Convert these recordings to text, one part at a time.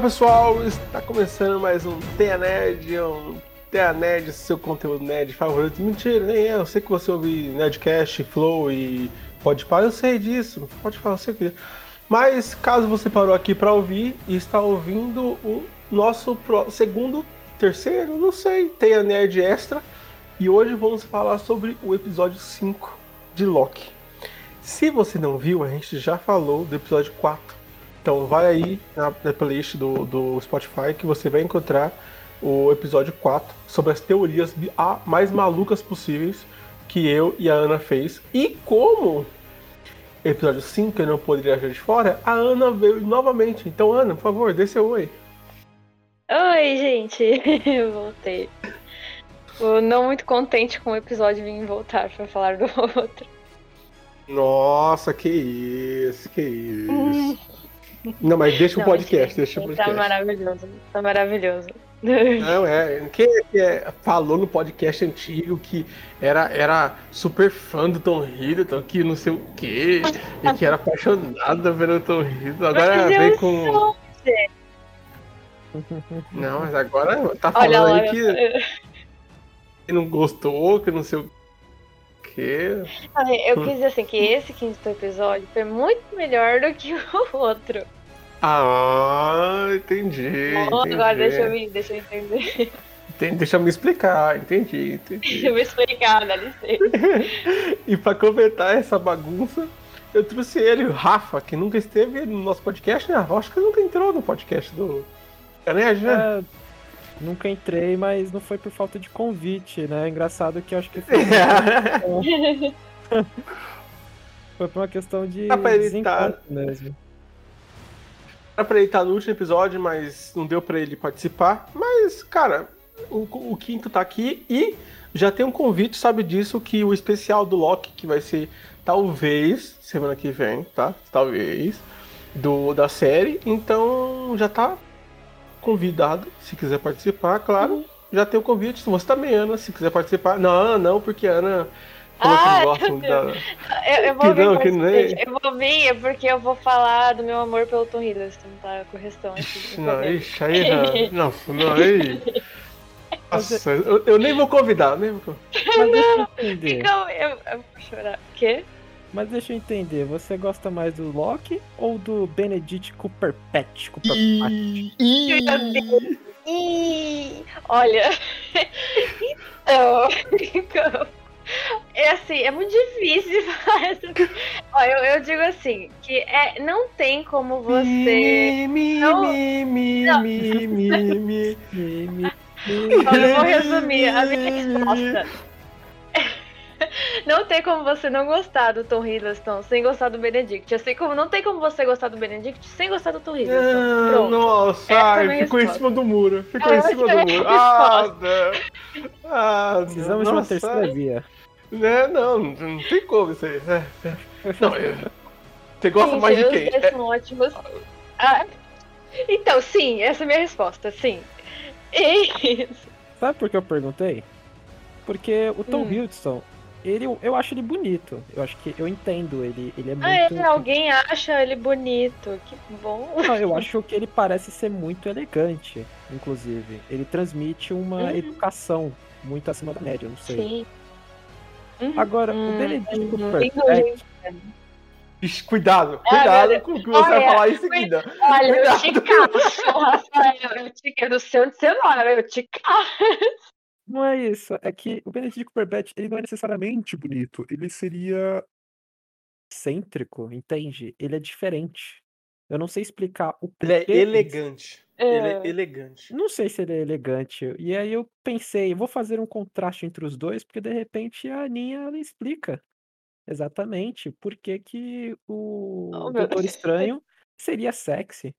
Fala pessoal, está começando mais um Tenha Nerd, um Tenha Nerd, seu conteúdo nerd favorito. Mentira, nem é, eu sei que você ouve Nerdcast, Flow e pode parar, eu sei disso, pode falar, eu sei que. Mas caso você parou aqui para ouvir e está ouvindo o nosso segundo, terceiro, não sei, Tenha Nerd Extra. E hoje vamos falar sobre o episódio 5 de Loki. Se você não viu, a gente já falou do episódio 4 então vai aí na, na playlist do, do Spotify que você vai encontrar o episódio 4 sobre as teorias mais malucas possíveis que eu e a Ana fez. E como episódio 5 eu não poderia agir de fora, a Ana veio novamente. Então, Ana, por favor, dê seu oi. Oi, gente. Eu voltei. Não muito contente com o episódio vir voltar para falar do outro. Nossa, que isso, que isso. Não, mas deixa o podcast, deixa o tá podcast. Tá maravilhoso, tá maravilhoso. Não, é. Quem é, falou no podcast antigo que era, era super fã do Tom Hiddleston, que não sei o quê, e que era apaixonado pelo Tom Hiddleston, agora vem com. Sou, não, mas agora tá falando olha, aí que, que não gostou, que não sei o quê. Eu quis dizer assim, que esse quinto episódio foi muito melhor do que o outro. Ah, entendi. Entendi. Agora deixa eu, me, deixa eu entender. Entendi, deixa eu me explicar, entendi, entendi. Deixa eu me explicar, dá licença. e pra completar essa bagunça, eu trouxe ele, o Rafa, que nunca esteve no nosso podcast, né? Acho que nunca entrou no podcast do Canege, né? É, nunca entrei, mas não foi por falta de convite, né? Engraçado que eu acho que foi. foi por uma questão de tá desencontro mesmo. Era pra ele estar no último episódio, mas não deu para ele participar. Mas, cara, o, o, quinto tá aqui e já tem um convite, sabe disso, que o especial do Loki, que vai ser talvez semana que vem, tá? Talvez. Do, da série. Então já tá convidado, se quiser participar, claro. Uhum. Já tem o convite. Você também, Ana, se quiser participar. Não, não, porque a Ana falou ah, que gostam da. Eu, eu vou que vir, não, que nem... eu vou vir é porque eu vou falar do meu amor pelo Tom Hiddleston, tá? Com o restão aqui. Não, ixi, aí não. Não, aí. Nossa, eu, eu, nem vou convidar, nem vou convidar. Mas deixa eu entender. eu, eu vou chorar. O quê? Mas deixa eu entender, você gosta mais do Loki ou do Benedict Cumberbatch? Cumberbatch? Olha, então, é assim, é muito difícil essa. Ó, eu, eu digo assim, que é, não tem como você. Mi, mi, não... mi, mi, mi, mi, mi, mi, Eu vou resumir a minha resposta. Não tem como você não gostar do Tom Hiddleston sem gostar do Benedict. Assim como não tem como você gostar do Benedict sem gostar do Tom Hiddleston. Ah, Pronto. Nossa, ai, ficou resposta. em cima do muro. Ficou em cima do muro. Ah, não. Ah, Precisamos de uma terceira via. Né? Não, não tem como isso aí. É, é. Não, eu... Você gosta sim, mais de quem? É... São ótimos. Ah, então, sim, essa é a minha resposta, sim. Isso. Sabe por que eu perguntei? Porque o Tom hum. Hiddleston, ele, eu acho ele bonito. Eu acho que eu entendo ele. Ele é ah, muito. Ah, alguém acha ele bonito. Que bom. Não, eu acho que ele parece ser muito elegante, inclusive. Ele transmite uma uhum. educação muito acima da média, não sei. Sim. Uhum. Agora, uhum. o Benedict uhum. Cumberbatch... Cuidado, cuidado ah, com o que você olha, vai falar em seguida. Olha, cuidado. eu te caço, Rafael. Eu te quero ser onde você mora, eu te caço. Não é isso, é que o Benedict Cumberbatch, ele não é necessariamente bonito, ele seria excêntrico, entende? Ele é diferente. Eu não sei explicar o Ele é elegante. É... Ele é elegante. Não sei se ele é elegante. E aí eu pensei, vou fazer um contraste entre os dois, porque de repente a Aninha ela explica exatamente por que, que o oh, Doutor Estranho seria sexy.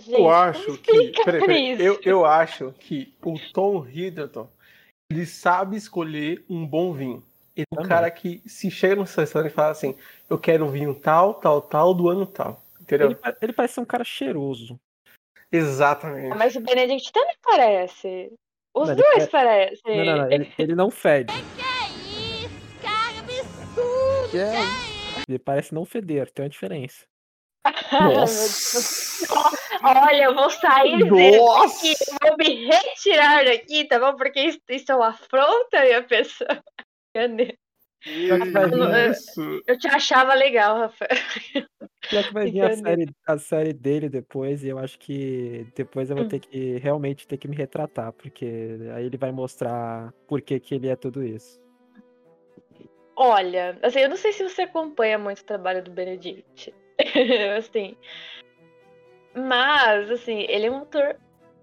Gente, eu acho que. Peraí, peraí, eu, eu acho que o Tom Hiddleston ele sabe escolher um bom vinho. Ele é um cara que se chega no restaurante e fala assim: Eu quero um vinho tal, tal, tal, do ano tal. Entendeu? Ele, ele parece ser um cara cheiroso. Exatamente. Mas o Benedict também parece. Os não, dois parecem. Não, não, não. Ele, ele não fede. Que é isso? Cara absurdo! Que é Ele parece não feder, tem uma diferença. Nossa! Olha, eu vou sair Nossa! daqui, vou me retirar daqui, tá bom? Porque isso, isso é uma afronta, minha pessoa. Cadê? Eu te achava legal, Rafael. Pior que vai vir a série, a série dele depois, e eu acho que depois eu vou Hum. ter que realmente ter que me retratar, porque aí ele vai mostrar por que, que ele é tudo isso. Olha, assim, eu não sei se você acompanha muito o trabalho do Benedict. assim. Mas, assim, ele é um ator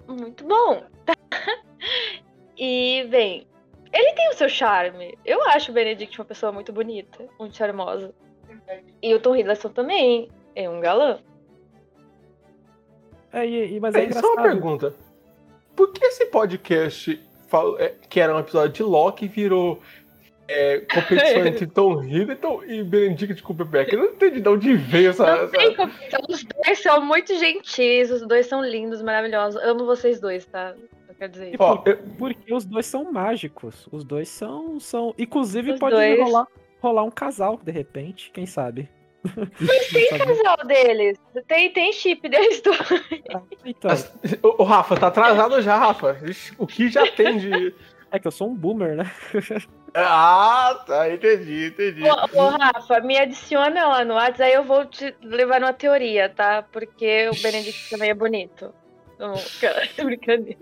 muito bom. e, bem, ele tem o seu charme. Eu acho o Benedict uma pessoa muito bonita, muito charmosa. E o Tom Hiddleston também é um galã. É, e, e- mas é É, só uma engraçado. pergunta. Por que esse podcast, é, que era um episódio de Loki, virou é, competição entre Tom Hiddleston e Benedict Cumberbatch? Eu não entendi de onde veio essa... Não essa- tem competição. Os dois são muito gentis, os dois são lindos, maravilhosos. Amo vocês dois, tá? Eu quero dizer isso. Ó, eu- Porque os dois são mágicos. Os dois são. são... Inclusive, Os pode dois. rolar, rolar um casal, de repente, quem sabe? Tem casal deles. Tem, tem chip deles dois. Então, as- Ô, ô, Rafa, tá atrasado já, Rafa. O que já tem de... é que eu sou um boomer, né? Ah, tá, entendi, entendi. Ô, ô, Rafa, me adiciona lá no WhatsApp, aí eu vou te levar numa teoria, tá? Porque o Benedict também é bonito. Não, cara, brincadeira.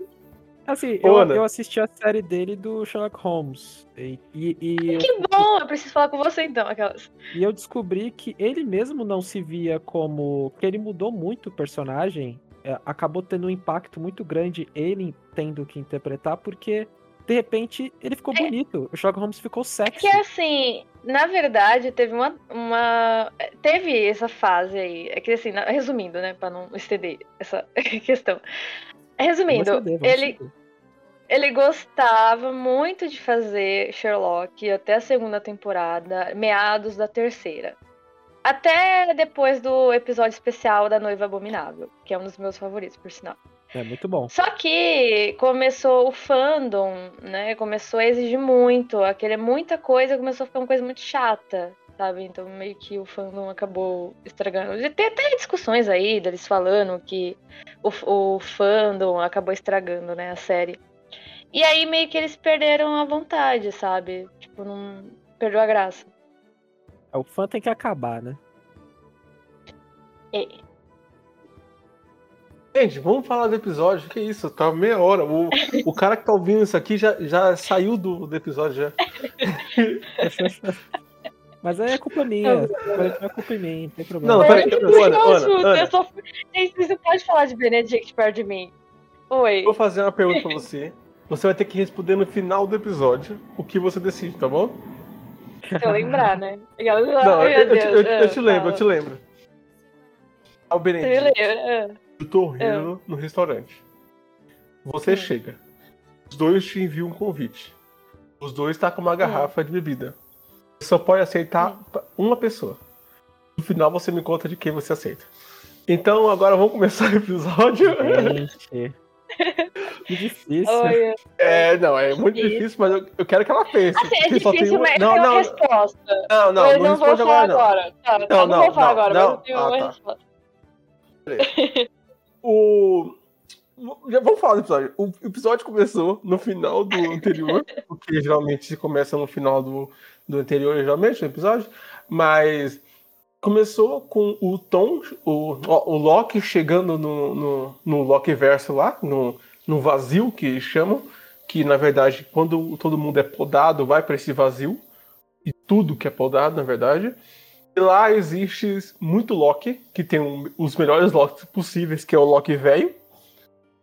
Assim, eu, eu assisti a série dele do Sherlock Holmes. E, e, e eu, Que bom, eu preciso falar com você então, aquelas. e eu descobri que ele mesmo não se via como. que ele mudou muito o personagem. é, acabou tendo um impacto muito grande ele tendo que interpretar, porque de repente ele ficou bonito. O Sherlock Holmes ficou É sexy. que assim, na verdade, teve uma, uma. Teve essa fase aí. É que assim, resumindo, né? Pra não estender essa questão. Resumindo, vamos ele, ceder. Ele gostava muito de fazer Sherlock até a segunda temporada, meados da terceira. Até depois do episódio especial da Noiva Abominável, que é um dos meus favoritos, por sinal. É muito bom. Só que começou o fandom, né? Começou a exigir muito, a querer muita coisa, começou a ficar uma coisa muito chata, sabe? Então meio que o fandom acabou estragando. E tem até discussões aí deles falando que o, o fandom acabou estragando, né, a série. E aí meio que eles perderam a vontade, sabe? Tipo, não perdeu a graça. O fã tem que acabar, né? E- Gente, vamos falar do episódio. Que isso? Tá meia hora. O, o cara que tá ouvindo isso aqui já, já saiu do, do episódio já. Mas aí é culpa minha. Não é culpa minha, não tem problema. Não, Eu peraí, não Ana, não, Ana, Ana. eu só- Gente, você pode falar de Benedict perto de mim? Oi. Vou fazer uma pergunta pra você. Você vai ter que responder no final do episódio o que você decide, tá bom? Se eu lembrar, né? Não, Não, eu, eu te- eu- eu te lembro, eu te lembro. Ao Você me lembra? Eu tô rindo no restaurante. Você Hum. chega. Os dois te enviam um convite. Os dois tá com uma garrafa de bebida. Você só pode aceitar uma pessoa. No final você me conta de quem você aceita. Então agora vamos começar o episódio. Gente. Que difícil. Oi. É, não, é muito Difícil. difícil, mas eu, eu quero que ela pense. Assim, é porque só tem difícil, uma- mas Não, tem uma não, resposta. não, não, eu não não vou responde falar agora, não. agora. Tá, tá, Não, não, não, vou falar não, agora, não. mas eu tenho Ah, uma tá. O. Já vamos falar do episódio. O episódio começou no final do anterior, porque geralmente começa no final do, do anterior, geralmente, o episódio. Mas começou com o Tom, o, o Loki chegando no, no, no Loki verso lá, no, no vazio que chamam, que na verdade, quando todo mundo é podado, vai para esse vazio. E tudo que é podado, na verdade. E lá existe muito Loki, que tem um- os melhores Locks possíveis, que é o Loki velho,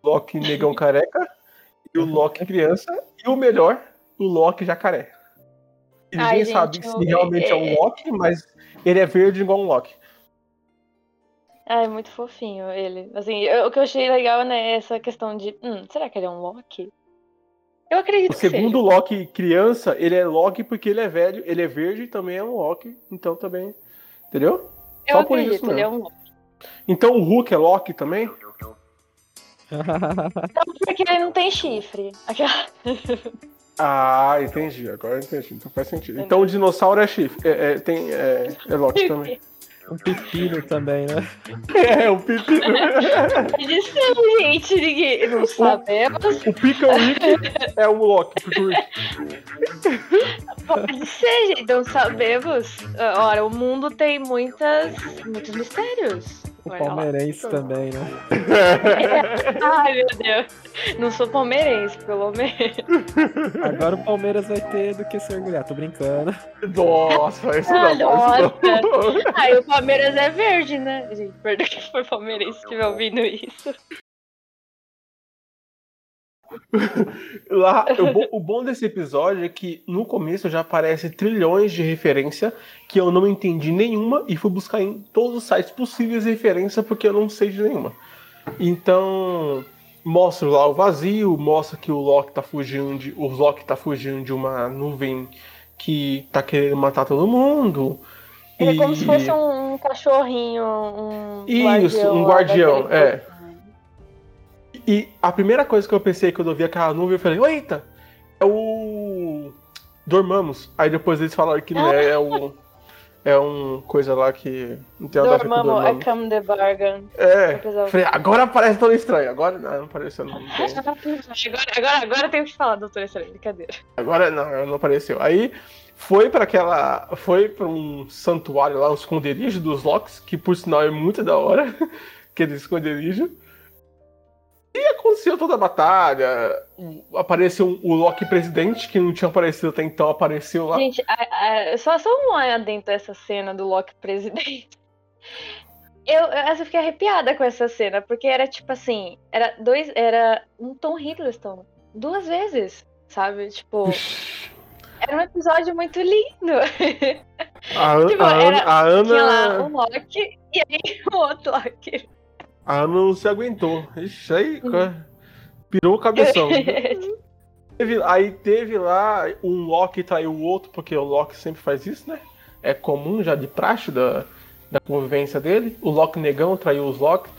Loki negão careca, e o Loki criança, e o melhor, o Loki jacaré. E Ai, ninguém gente, sabe eu- se realmente é um Loki, mas ele é verde igual um Loki. Ah, é muito fofinho ele. Assim, eu- o que eu achei legal, né, é essa questão de. Hum, será que ele é um Loki? Eu acredito O que seja. segundo Loki criança, ele é Loki porque ele é velho, ele é verde e também é um Loki, então também. Entendeu? Eu só por acredito, isso ele é mesmo. um Loki. Então o Hulk é Loki também? Não, porque ele não tem chifre. Ah, entendi. Agora eu entendi. Então faz sentido. Então o dinossauro é chifre. É, é- tem, é, é Loki também. Um pepino também, né? É, um pepino. Eles são, gente, ninguém. Não sabemos. O Pickle Rick é o Loki. Pode ser, gente. Não sabemos. Ora, o mundo tem muitas, muitos mistérios. O palmeirense também, né? Ai, meu Deus. Não sou palmeirense, pelo menos. Agora o Palmeiras vai ter do que se orgulhar. Tô brincando. Nossa, esse Ah, não, nossa. Ai, o Palmeiras é verde, né? Gente, perdão que for palmeirense que estiver ouvindo isso. Lá, o, bo- o bom desse episódio é que no começo já aparece trilhões de referência que eu não entendi nenhuma e fui buscar em todos os sites possíveis de referência porque eu não sei de nenhuma. Então, mostra lá o vazio, mostra que o Loki tá fugindo de, o Loki tá fugindo de uma nuvem que tá querendo matar todo mundo. Ele é E- como se fosse um, cachorrinho, um Isso, guardião. um guardião, é. E a primeira coisa que eu pensei quando eu vi aquela nuvem, eu falei, eita, é o Dormamos. Aí depois eles falaram que não é, é um. É um coisa lá que não tem nada a ver com é Dormamos. Come the Bargain. É. Falei, agora parece tão estranho. Agora não, não apareceu não. não tem. Agora, agora, agora eu tenho que falar, doutora Estranha, brincadeira. Agora não, não apareceu. Aí foi pra aquela. Foi pra um santuário lá, um esconderijo dos Locks, que por sinal é muito da hora. Aquele esconderijo. E aconteceu toda a batalha. o- Apareceu o Loki presidente, que não tinha aparecido até então, apareceu lá. Gente, a- a- só, só um adentro dessa cena do Loki presidente. Eu, eu, eu fiquei arrepiada com essa cena, porque era tipo assim, era dois, era um Tom Hiddleston duas vezes, sabe? Tipo, era um episódio muito lindo. A, Tipo, a, era- a Tinha lá Ana. o Loki e aí o outro Loki. A Ana não se aguentou. Ixi, aí cara, pirou o cabeção. Aí teve lá um Loki traiu o outro, porque o Loki sempre faz isso, né? É comum já de praxe da, da convivência dele. O Loki negão traiu os Loki.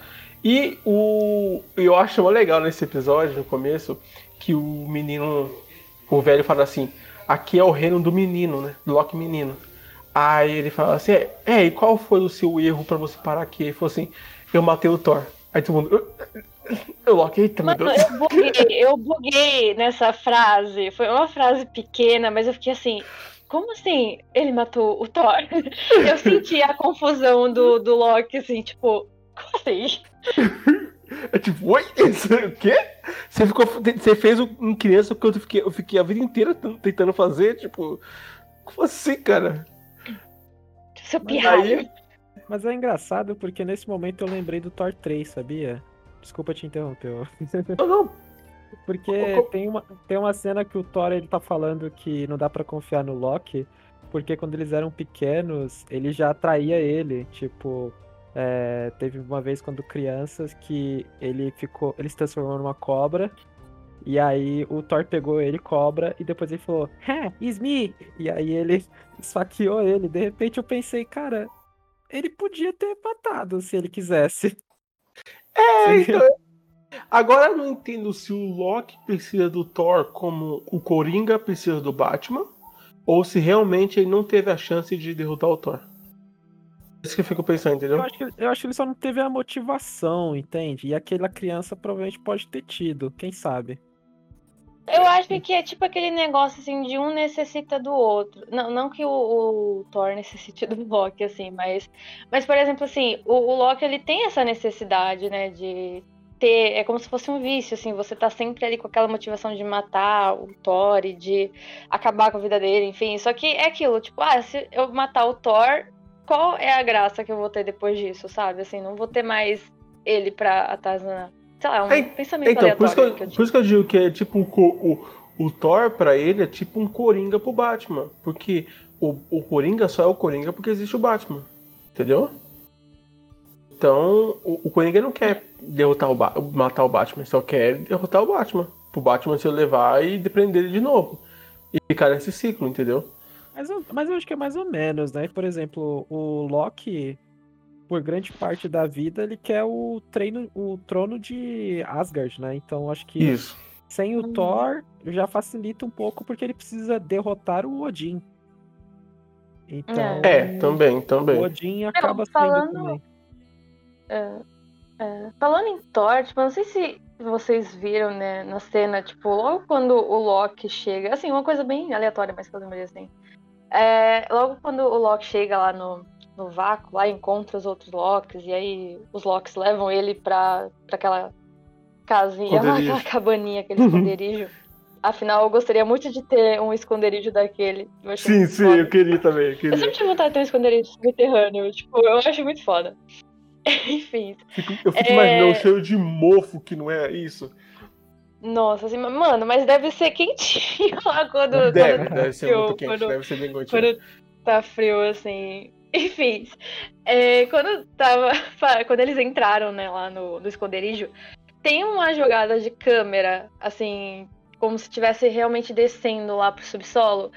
E o eu acho legal nesse episódio, no começo, que o menino, o velho fala assim: aqui é o reino do menino, né? Do Loki menino. Aí ele fala assim: é, é, e qual foi o seu erro pra você parar aqui? Ele falou assim: eu matei o Thor. Aí todo mundo. "Eu- eita, meu Mano, eu buguei, eu buguei nessa frase. Foi uma frase pequena, mas eu fiquei assim. Como assim ele matou o Thor? Eu senti a confusão do, do Loki, assim, tipo, como assim? É tipo, oi? Isso, o quê? Você, ficou, você fez um criança que eu fiquei, eu fiquei a vida inteira tentando fazer, tipo. Como assim, cara? Seu pirralho. Mas é engraçado porque nesse momento eu lembrei do Thor 3, sabia? Desculpa te interromper. não, não. Porque tem uma, tem uma cena que o Thor ele tá falando que não dá pra confiar no Loki, porque quando eles eram pequenos, ele já atraía ele. Tipo, é, teve uma vez quando crianças que ele ficou. Ele se transformou numa cobra. E aí o Thor pegou ele, cobra, e depois ele falou, Hé, it's me! E aí ele esfaqueou ele. De repente eu pensei, cara, ele podia ter matado se ele quisesse. É, então. Agora eu não entendo se o Loki precisa do Thor como o Coringa precisa do Batman, ou se realmente ele não teve a chance de derrotar o Thor. É isso que eu fico pensando, entendeu? Eu acho, que, eu acho que ele só não teve a motivação, entende? E aquela criança provavelmente pode ter tido, quem sabe? Eu acho que é tipo aquele negócio assim de um necessita do outro. Não, não que o, o Thor necessite do Loki, assim, mas. Mas, por exemplo, assim, o, o Loki ele tem essa necessidade, né? De ter. É como se fosse um vício, assim, você tá sempre ali com aquela motivação de matar o Thor e de acabar com a vida dele, enfim. Só que é aquilo, tipo, ah, se eu matar o Thor, qual é a graça que eu vou ter depois disso, sabe? Assim, não vou ter mais ele pra atazanar. Sei lá, é um É, pensamento Então, por isso, que aleatório eu, que eu por isso que eu digo que é tipo um co- o, o Thor pra ele é tipo um Coringa pro Batman. Porque o, o Coringa só é o Coringa porque existe o Batman. Entendeu? Então, o, o Coringa não quer derrotar o Ba- matar o Batman, ele só quer derrotar o Batman. Pro Batman se levar e depender ele de novo. E ficar nesse ciclo, entendeu? Mas eu, mas eu acho que é mais ou menos, né? Por exemplo, o Loki, por grande parte da vida, ele quer o, treino, o trono de Asgard, né? Então acho que Isso. sem o Uhum. Thor já facilita um pouco porque ele precisa derrotar o Odin. Então, É, também, o também. Odin acaba sendo falando- também. É, é, falando em Thor, tipo, eu não sei se vocês viram, né, na cena, tipo, logo quando o Loki chega, assim, uma coisa bem aleatória, mas que eu lembrei assim. É, logo quando o Loki chega lá no, no vácuo, lá encontra os outros Locks, e aí os Locks levam ele pra, pra aquela casinha, lá, aquela cabaninha, aquele esconderijo. Afinal, eu gostaria muito de ter um esconderijo daquele. Eu achei Sim, sim, foda. eu queria também, eu Eu queria. sempre tive vontade de ter um esconderijo subterrâneo, tipo, eu acho muito foda. Enfim, Fico- eu fico É. imaginando o cheiro de mofo que não é isso. Nossa, assim, mano, mas deve ser quentinho lá quando, Deve, quando, deve ser frio, muito quente, quando- deve ser bem quentinho. quando tá frio, assim. Enfim, é, quando tava. Quando eles entraram, né, lá no, no esconderijo, tem uma jogada de câmera, assim, como se estivesse realmente descendo lá pro subsolo.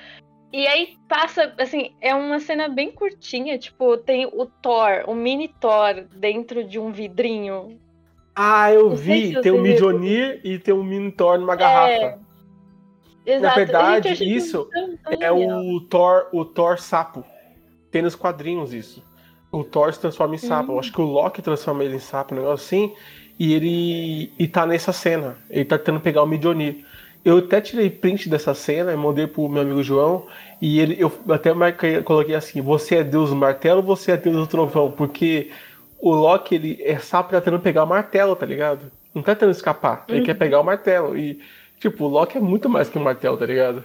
E aí passa, assim, é uma cena bem curtinha, tipo, tem o Thor, o mini Thor dentro de um vidrinho. Ah, eu vi, se tem um viu. Midionir e tem um Minotaur numa garrafa. Exato. verdade, Gente, eu achei isso É o Thor, o Thor sapo. Tem nos quadrinhos isso. O Thor se transforma em sapo. Hum. Eu acho que o Loki transforma ele em sapo, um negócio assim. E ele e tá nessa cena. Ele tá tentando pegar o Midionir. Eu até tirei print dessa cena e mandei pro meu amigo João. E ele, eu até marquei, coloquei assim: Você é Deus do martelo ou você é Deus do trovão? Porque o Loki, ele é sapo e tá tentando pegar o martelo, tá ligado? Não tá tentando escapar. Ele Uhum. quer pegar o martelo. E, tipo, o Loki é muito mais que um martelo, tá ligado?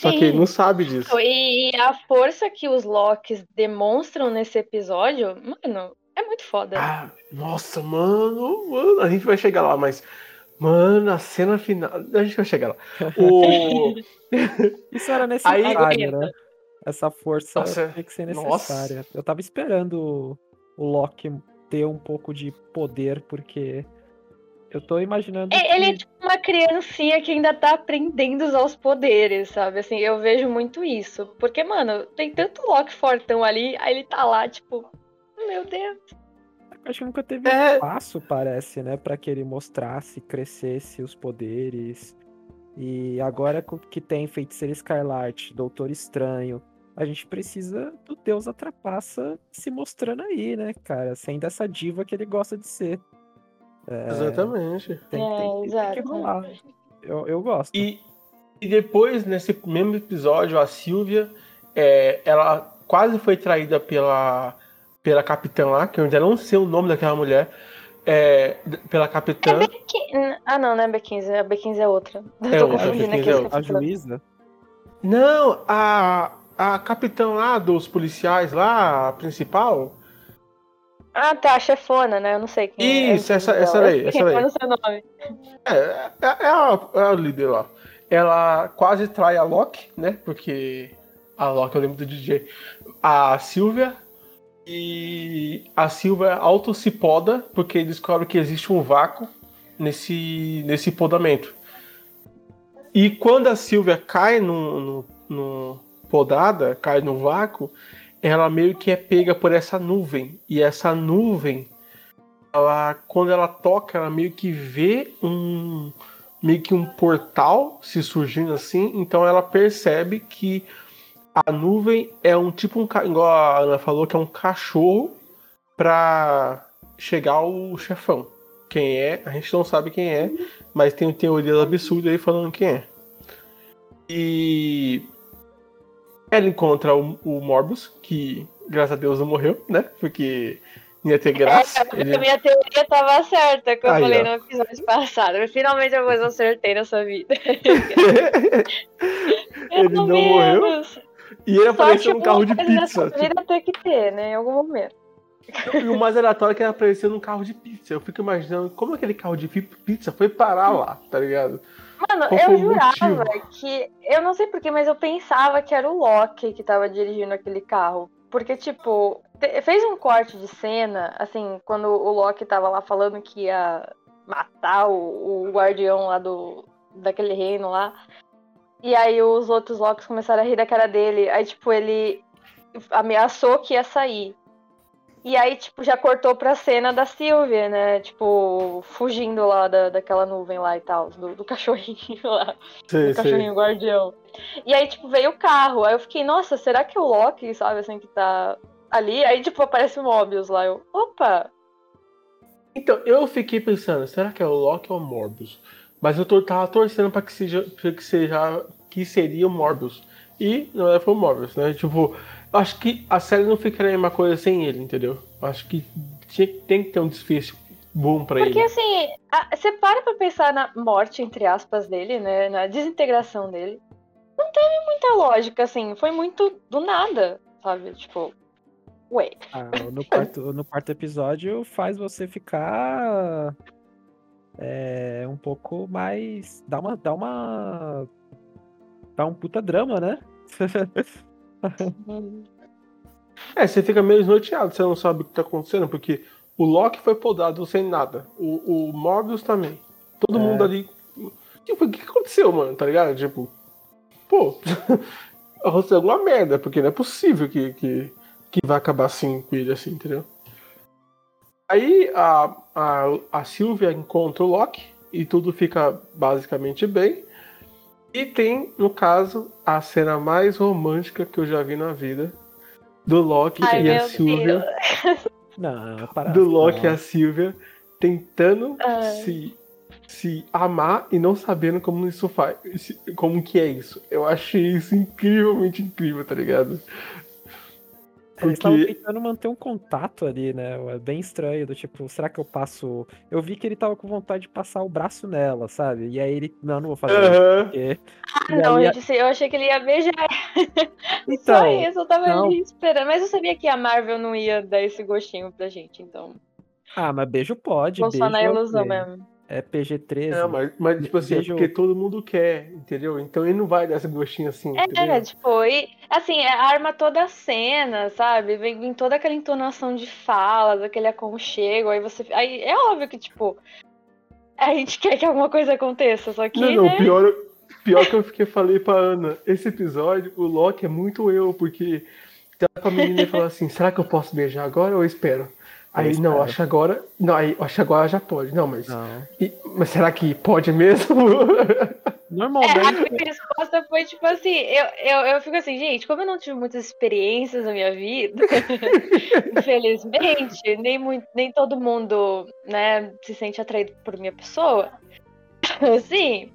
Só que ele não sabe disso. E a força que os Locks demonstram nesse episódio, mano, é muito foda. Ah, nossa, mano, mano, a gente vai chegar lá, mas. Mano, a cena final. A gente vai chegar lá. O. Isso era necessário, Aí- né? Essa força Nossa, tem que ser nossa. necessária. Eu tava esperando o- o Loki ter um pouco de poder, porque eu tô imaginando. É, Ele é que- tipo uma criancinha que ainda tá aprendendo a usar os poderes, sabe? Assim, eu vejo muito isso. Porque, mano, tem tanto Loki fortão ali, aí ele tá lá, tipo, meu Deus. Acho que nunca teve É. espaço, parece, né? Pra que ele mostrasse, crescesse os poderes. E agora que tem Feiticeiro Escarlate, Doutor Estranho, a gente precisa do Deus Atrapaça se mostrando aí, né, cara? Sendo essa diva que ele gosta de ser. É, Exatamente. tem, é, tem- tem exato. que rolar. Eu, eu gosto. E, e depois, nesse mesmo episódio, a Sylvia, é, ela quase foi traída pela, pela capitã lá, que eu ainda não sei o nome daquela mulher. é, pela capitã. Que- Ah, não, não é B15, a B15 é outra. Eu É tô outra, confundindo B15 aqui. é. A juíza? Não, a, a capitã lá dos policiais lá, a principal. Ah, tá, a chefona, né? Eu não sei quem é. Isso, essa- essa dela. daí, essa daí. Eu não sei o nome. É, é, é a, é a líder lá. Ela quase trai a Loki, né? Porque a Loki, eu lembro do DJ. A Sylvia. E a Sylvia auto se poda porque descobre que existe um vácuo nesse, nesse podamento. E quando a Sylvia cai no, no, no podada, cai no vácuo, ela meio que é pega por essa nuvem. E essa nuvem ela quando ela toca, ela meio que vê um meio que um portal se surgindo assim, então ela percebe que a nuvem é um tipo um igual a Ana falou que é um cachorro pra chegar ao chefão. Quem é? A gente não sabe quem é, mas tem teorias absurdas aí falando quem é. E ela encontra o, o Morbius, que graças a Deus não morreu, né? Porque ia ter graça. É, Ele- A minha teoria tava certa, que eu Aí, falei ó. no episódio passado. Finalmente eu acertei nessa vida. Ele não morreu. E ele apareceu num carro de pizza. vida tem que ter, né? Em algum momento. Tipo, e o mais aleatório é que ele apareceu num carro de pizza. Eu fico imaginando como aquele carro de pi- pizza foi parar lá, tá ligado? Mano, Qual eu jurava motivo? que. Eu não sei porquê, mas eu pensava que era o Loki que tava dirigindo aquele carro. Porque, tipo, fez um corte de cena, assim, quando o Loki tava lá falando que ia matar o, o guardião lá do. daquele reino lá. E aí os outros Locks começaram a rir da cara dele. Aí, tipo, ele ameaçou que ia sair. E aí, tipo, já cortou pra cena da Sylvia, né? Tipo, fugindo lá da, daquela nuvem lá e tal, do, do cachorrinho lá. Sim, do cachorrinho sim. guardião. E aí, tipo, veio o carro. Aí eu fiquei, nossa, será que é o Loki, sabe, assim, que tá ali? Aí, tipo, aparece o Mobius lá. Eu, opa! Então, eu fiquei pensando, será que é o Loki ou o Morbius? Mas eu tô, tava torcendo pra que seja, que seja que seria o Morbius. E não é foi o Morbius, né? Tipo, acho que a série não ficaria a mesma coisa sem ele, entendeu? Eu acho que tinha, tem que ter um desfecho bom pra Porque ele. assim, a- você para pra pensar na morte, entre aspas, dele, né? Na desintegração dele. Não teve muita lógica, assim. Foi muito do nada, sabe? Tipo, ué. Ah, no, quarto, no quarto episódio faz você ficar é, um pouco mais. Dá uma. Dá uma. Dá um puta drama, né? É, você fica meio desnorteado, você não sabe o que tá acontecendo, porque o Loki foi podado sem nada. O, o Morbius também. Todo É. mundo ali. Tipo, o que que aconteceu, mano? Tá ligado? Tipo, pô, aconteceu alguma merda, porque não é possível que, que, que vai acabar assim com ele, assim, entendeu? Aí a, a, a Sylvia encontra o Loki e tudo fica basicamente bem. E tem, no caso, a cena mais romântica que eu já vi na vida do Loki Ai, e a Sylvia. Não, para. Do Loki e não. a Sylvia tentando Ai. se, se amar e não sabendo como isso faz. Como que é isso. Eu achei isso incrivelmente incrível, tá ligado? Eles estavam Porque. tentando manter um contato ali, né? É bem estranho, do tipo, será que eu passo. Eu vi que ele tava com vontade de passar o braço nela, sabe? E aí ele, não, não vou fazer isso, Aham. porque. Ah, E não, aí disse, eu achei que ele ia beijar. Então, Só isso, eu tava não. ali esperando. Mas eu sabia que a Marvel não ia dar esse gostinho pra gente, então. Ah, mas beijo pode. Vou beijo só na é ilusão mesmo. É PG-13. Não, mas, mas tipo assim, é porque todo mundo quer, entendeu? Então ele não vai dar esse gostinho assim, É, entendeu? tipo, e assim, é, arma toda a cena, sabe? Vem, vem toda aquela entonação de falas, aquele aconchego, aí você. Aí é óbvio que, tipo, a gente quer que alguma coisa aconteça, só que. Não, não, né? pior, pior que eu fiquei, falei pra Ana, esse episódio, o Loki é muito eu, porque tava com a menina e falou assim, será que eu posso beijar agora ou eu espero? Aí, Eu não, acho que agora. Não, aí, acho que agora já pode. Não, mas. Não. e- mas será que pode mesmo? É, Normalmente. a minha resposta foi tipo assim, eu, eu, eu fico assim, gente, como eu não tive muitas experiências na minha vida, infelizmente, nem, muito, nem todo mundo, né, se sente atraído por minha pessoa. Assim.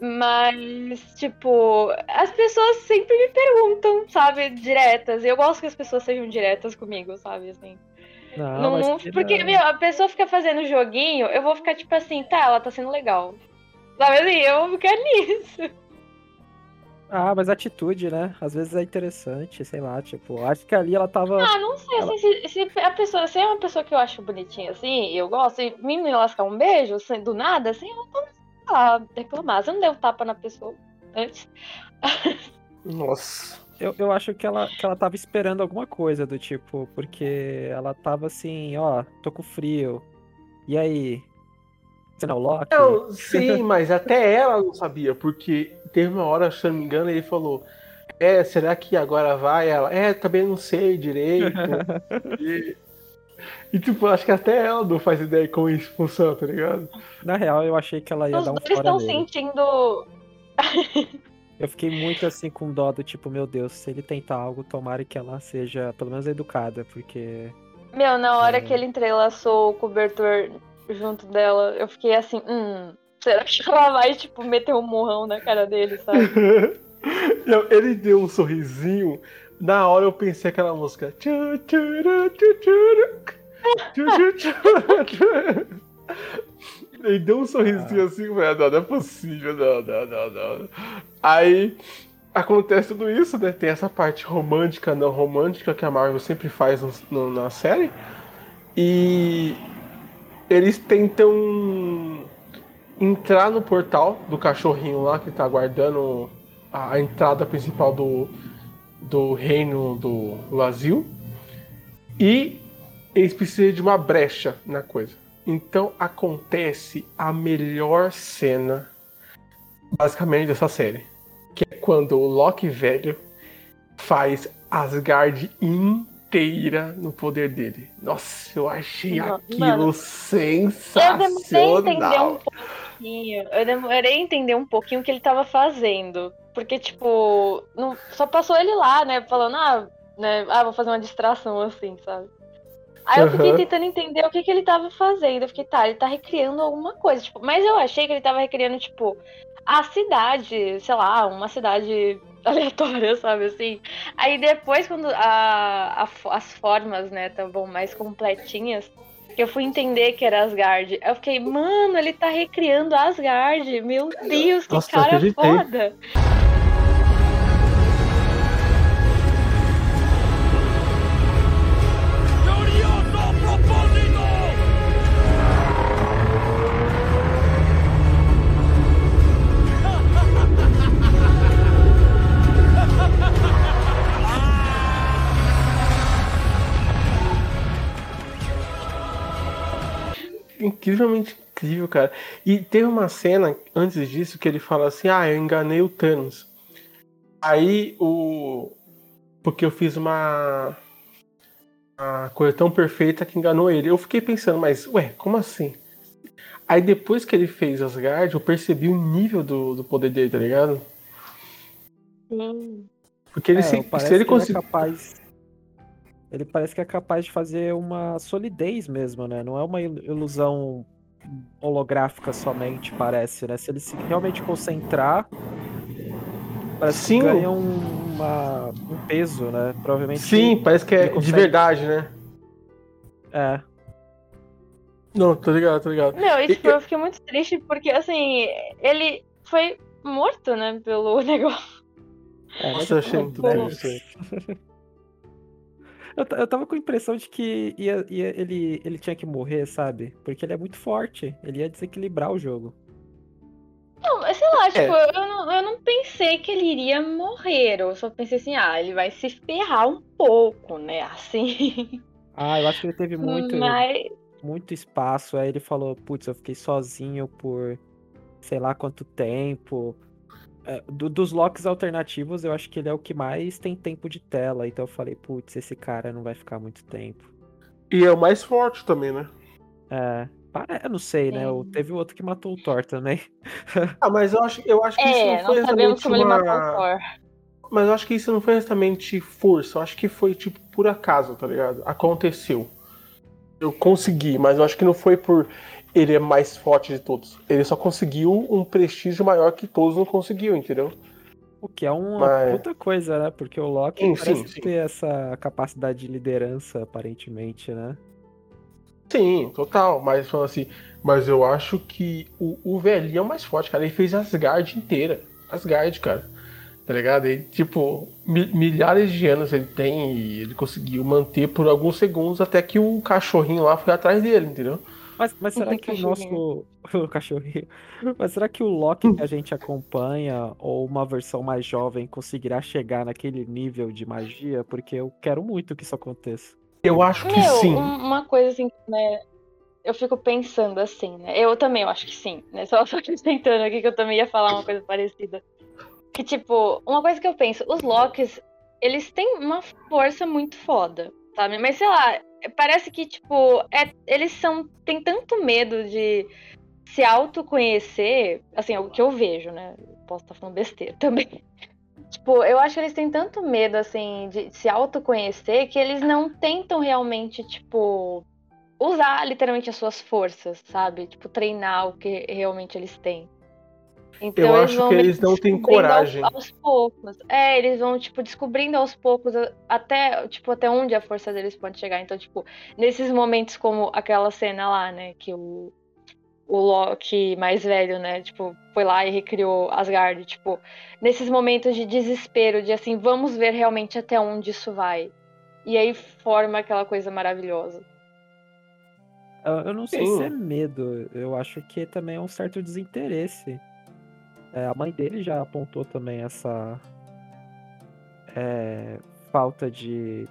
Mas, tipo, as pessoas sempre me perguntam, sabe, diretas. E eu gosto que as pessoas sejam diretas comigo, sabe, assim. Não, Não, não- que porque, não. meu, a pessoa fica fazendo joguinho, eu vou ficar tipo assim, tá, ela tá sendo legal. Sabe assim, eu vou ficar nisso. Ah, mas atitude, né? Às vezes é interessante, sei lá, tipo, acho que ali ela tava. Ah, não sei, Ela- assim, se, se a pessoa, se é uma pessoa que eu acho bonitinha, assim, eu gosto, e me lascar um beijo, assim, do nada, assim, eu não tô lá reclamar. Se eu não der um tapa na pessoa antes. Nossa. Eu, eu acho que ela, que ela tava esperando alguma coisa do tipo, porque ela tava assim, ó, tô com frio. E aí? Você não o Loki? Não, sim, mas até ela não sabia, porque teve uma hora, se eu não me engano, ele falou. É, será que agora vai? Ela, é, também não sei direito. e, e, tipo, acho que até ela não faz ideia de como isso funciona, tá ligado? Na real, eu achei que ela ia Os dar um dois fora estão nele. sentindo. Eu fiquei muito assim com dó do tipo, meu Deus, se ele tentar algo, tomara que ela seja pelo menos educada, porque. Meu, na hora É. que ele entrelaçou o cobertor junto dela, eu fiquei assim, hum, será que ela vai, tipo, meter um murrão na cara dele, sabe? Não, ele deu um sorrisinho. Na hora eu pensei aquela música. Ele deu um sorrisinho assim, velho. Não, não é possível, não, não, não, não. Aí acontece tudo isso, né? Tem essa parte romântica, não romântica que a Marvel sempre faz no- no- na série. E eles tentam entrar no portal do cachorrinho lá que tá guardando a, a entrada principal do, do reino do Lazil. E eles precisam de uma brecha na coisa. Então acontece a melhor cena, basicamente, dessa série. Que é quando o Loki velho faz Asgard inteira no poder dele. Nossa, eu achei Mano, aquilo sensacional. Eu demorei a entender um pouquinho. Eu demorei a entender um pouquinho o que ele tava fazendo. Porque, tipo, não, só passou ele lá, né? Falando, ah, né, ah, vou fazer uma distração assim, sabe? Aí eu fiquei uhum. tentando entender o que, que ele tava fazendo. Eu fiquei, tá, ele tá recriando alguma coisa. Tipo, mas eu achei que ele tava recriando, tipo, a cidade, sei lá, uma cidade aleatória, sabe assim? Aí depois, quando a, a as formas, né, estavam mais completinhas, que eu fui entender que era Asgard. Eu fiquei, mano, ele tá recriando Asgard. Meu Deus, que Nossa, cara foda. Incrivelmente incrível, cara. E teve uma cena antes disso que ele fala assim: Ah, eu enganei o Thanos. Aí o. Porque eu fiz uma. Uma coisa tão perfeita que enganou ele. Eu fiquei pensando, mas, ué, como assim? Aí depois que ele fez Asgard, eu percebi o nível do, do poder dele, tá ligado? Sim. Porque ele é, se, se ele conseguir. É capaz ele parece que é capaz de fazer uma solidez mesmo, né? Não é uma ilusão holográfica somente, parece, né? Se ele se realmente concentrar, parece Sim. que ganha um, uma, um peso, né? Provavelmente. Sim, parece que é consegue... de verdade, né? É. Não, tô ligado, tô ligado. Não, e, tipo, eu fiquei muito triste porque, assim, ele foi morto, né, pelo negócio. É, Nossa, eu achei muito triste. Eu, eu tava com a impressão de que ia, ia, ele, ele tinha que morrer, sabe? Porque ele é muito forte. Ele ia desequilibrar o jogo. Não, sei lá, é. tipo, eu, não, eu não pensei que ele iria morrer. Eu só pensei assim, ah, ele vai se ferrar um pouco, né? Assim. Ah, eu acho que ele teve muito, Mas... muito espaço. Aí ele falou, putz, eu fiquei sozinho por sei lá quanto tempo. É, do, dos locks alternativos, eu acho que ele é o que mais tem tempo de tela. Então eu falei, putz, esse cara não vai ficar muito tempo. E é o mais forte também, né? É. Eu não sei, né? É. Teve outro que matou o Thor também. ah, mas eu acho, eu acho que é, isso não foi exatamente como uma... ele matou o Thor. Mas eu acho que isso não foi exatamente força. Eu acho que foi, tipo, por acaso, tá ligado? Aconteceu. Eu consegui, mas eu acho que não foi por ele é mais forte de todos. Ele só conseguiu um prestígio maior que todos não conseguiu, entendeu? O que é uma Mas... puta coisa, né? Porque o Loki sim, parece sim, sim. ter essa capacidade de liderança, aparentemente, né? Sim, total. Mas falando assim, mas eu acho que o, o velhinho é o mais forte, cara. Ele fez Asgard inteira. Asgard, cara. Tá ligado? Ele, tipo, milhares de anos ele tem e ele conseguiu manter por alguns segundos até que o cachorrinho lá foi atrás dele, entendeu? Mas, mas será que o nosso. O cachorrinho. Mas será que o Loki que a gente acompanha, ou uma versão mais jovem, conseguirá chegar naquele nível de magia? Porque eu quero muito que isso aconteça. Eu acho que Meu, sim. Uma coisa assim, né? Eu fico pensando assim, né? Eu também eu acho que sim, né? Só, só acrescentando aqui que eu também ia falar uma coisa parecida. Que, tipo, uma coisa que eu penso, os Locks, eles têm uma força muito foda, sabe? Mas sei lá, parece que, tipo, é, eles são. têm tanto medo de se autoconhecer, assim, é o que eu vejo, né? Posso estar falando besteira também. tipo, eu acho que eles têm tanto medo, assim, de se autoconhecer que eles não tentam realmente, tipo, usar literalmente as suas forças, sabe? Tipo, treinar o que realmente eles têm. Então, eu acho que eles não têm coragem. Aos, aos, poucos. É, eles vão, tipo, descobrindo aos poucos até, tipo, até onde a força deles pode chegar. Então, tipo, nesses momentos como aquela cena lá, né, que o, o Loki mais velho, né, tipo, foi lá e recriou Asgard, tipo, nesses momentos de desespero, de assim, vamos ver realmente até onde isso vai. E aí forma aquela coisa maravilhosa. Eu não sei Sim. se é medo, eu acho que também é um certo desinteresse. É, a mãe dele já apontou também essa é, falta de,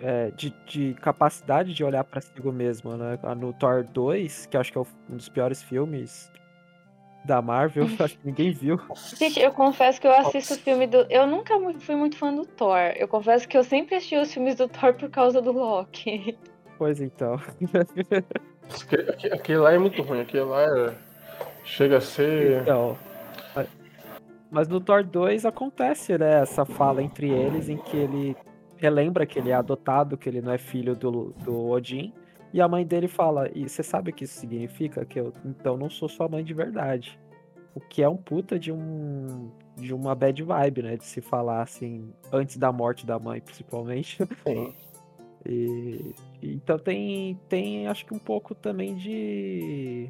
é, de, de, capacidade de olhar para si mesmo, né? No Thor 2, que acho que é um dos piores filmes da Marvel, acho que ninguém viu. Gente, eu confesso que eu assisto o filme do. Eu nunca fui muito fã do Thor. Eu confesso que eu sempre assisti os filmes do Thor por causa do Loki. Pois então. Aquele lá é muito ruim, aquele lá é... chega a ser. Então. Mas no Thor 2 acontece, né, essa fala entre eles em que ele relembra que ele é adotado, que ele não é filho do, do Odin. E a mãe dele fala: E você sabe o que isso significa? Que eu então não sou sua mãe de verdade. O que é um puta de um. de uma bad vibe, né? De se falar assim, antes da morte da mãe, principalmente. Sim. E, então tem, tem, acho que um pouco também de.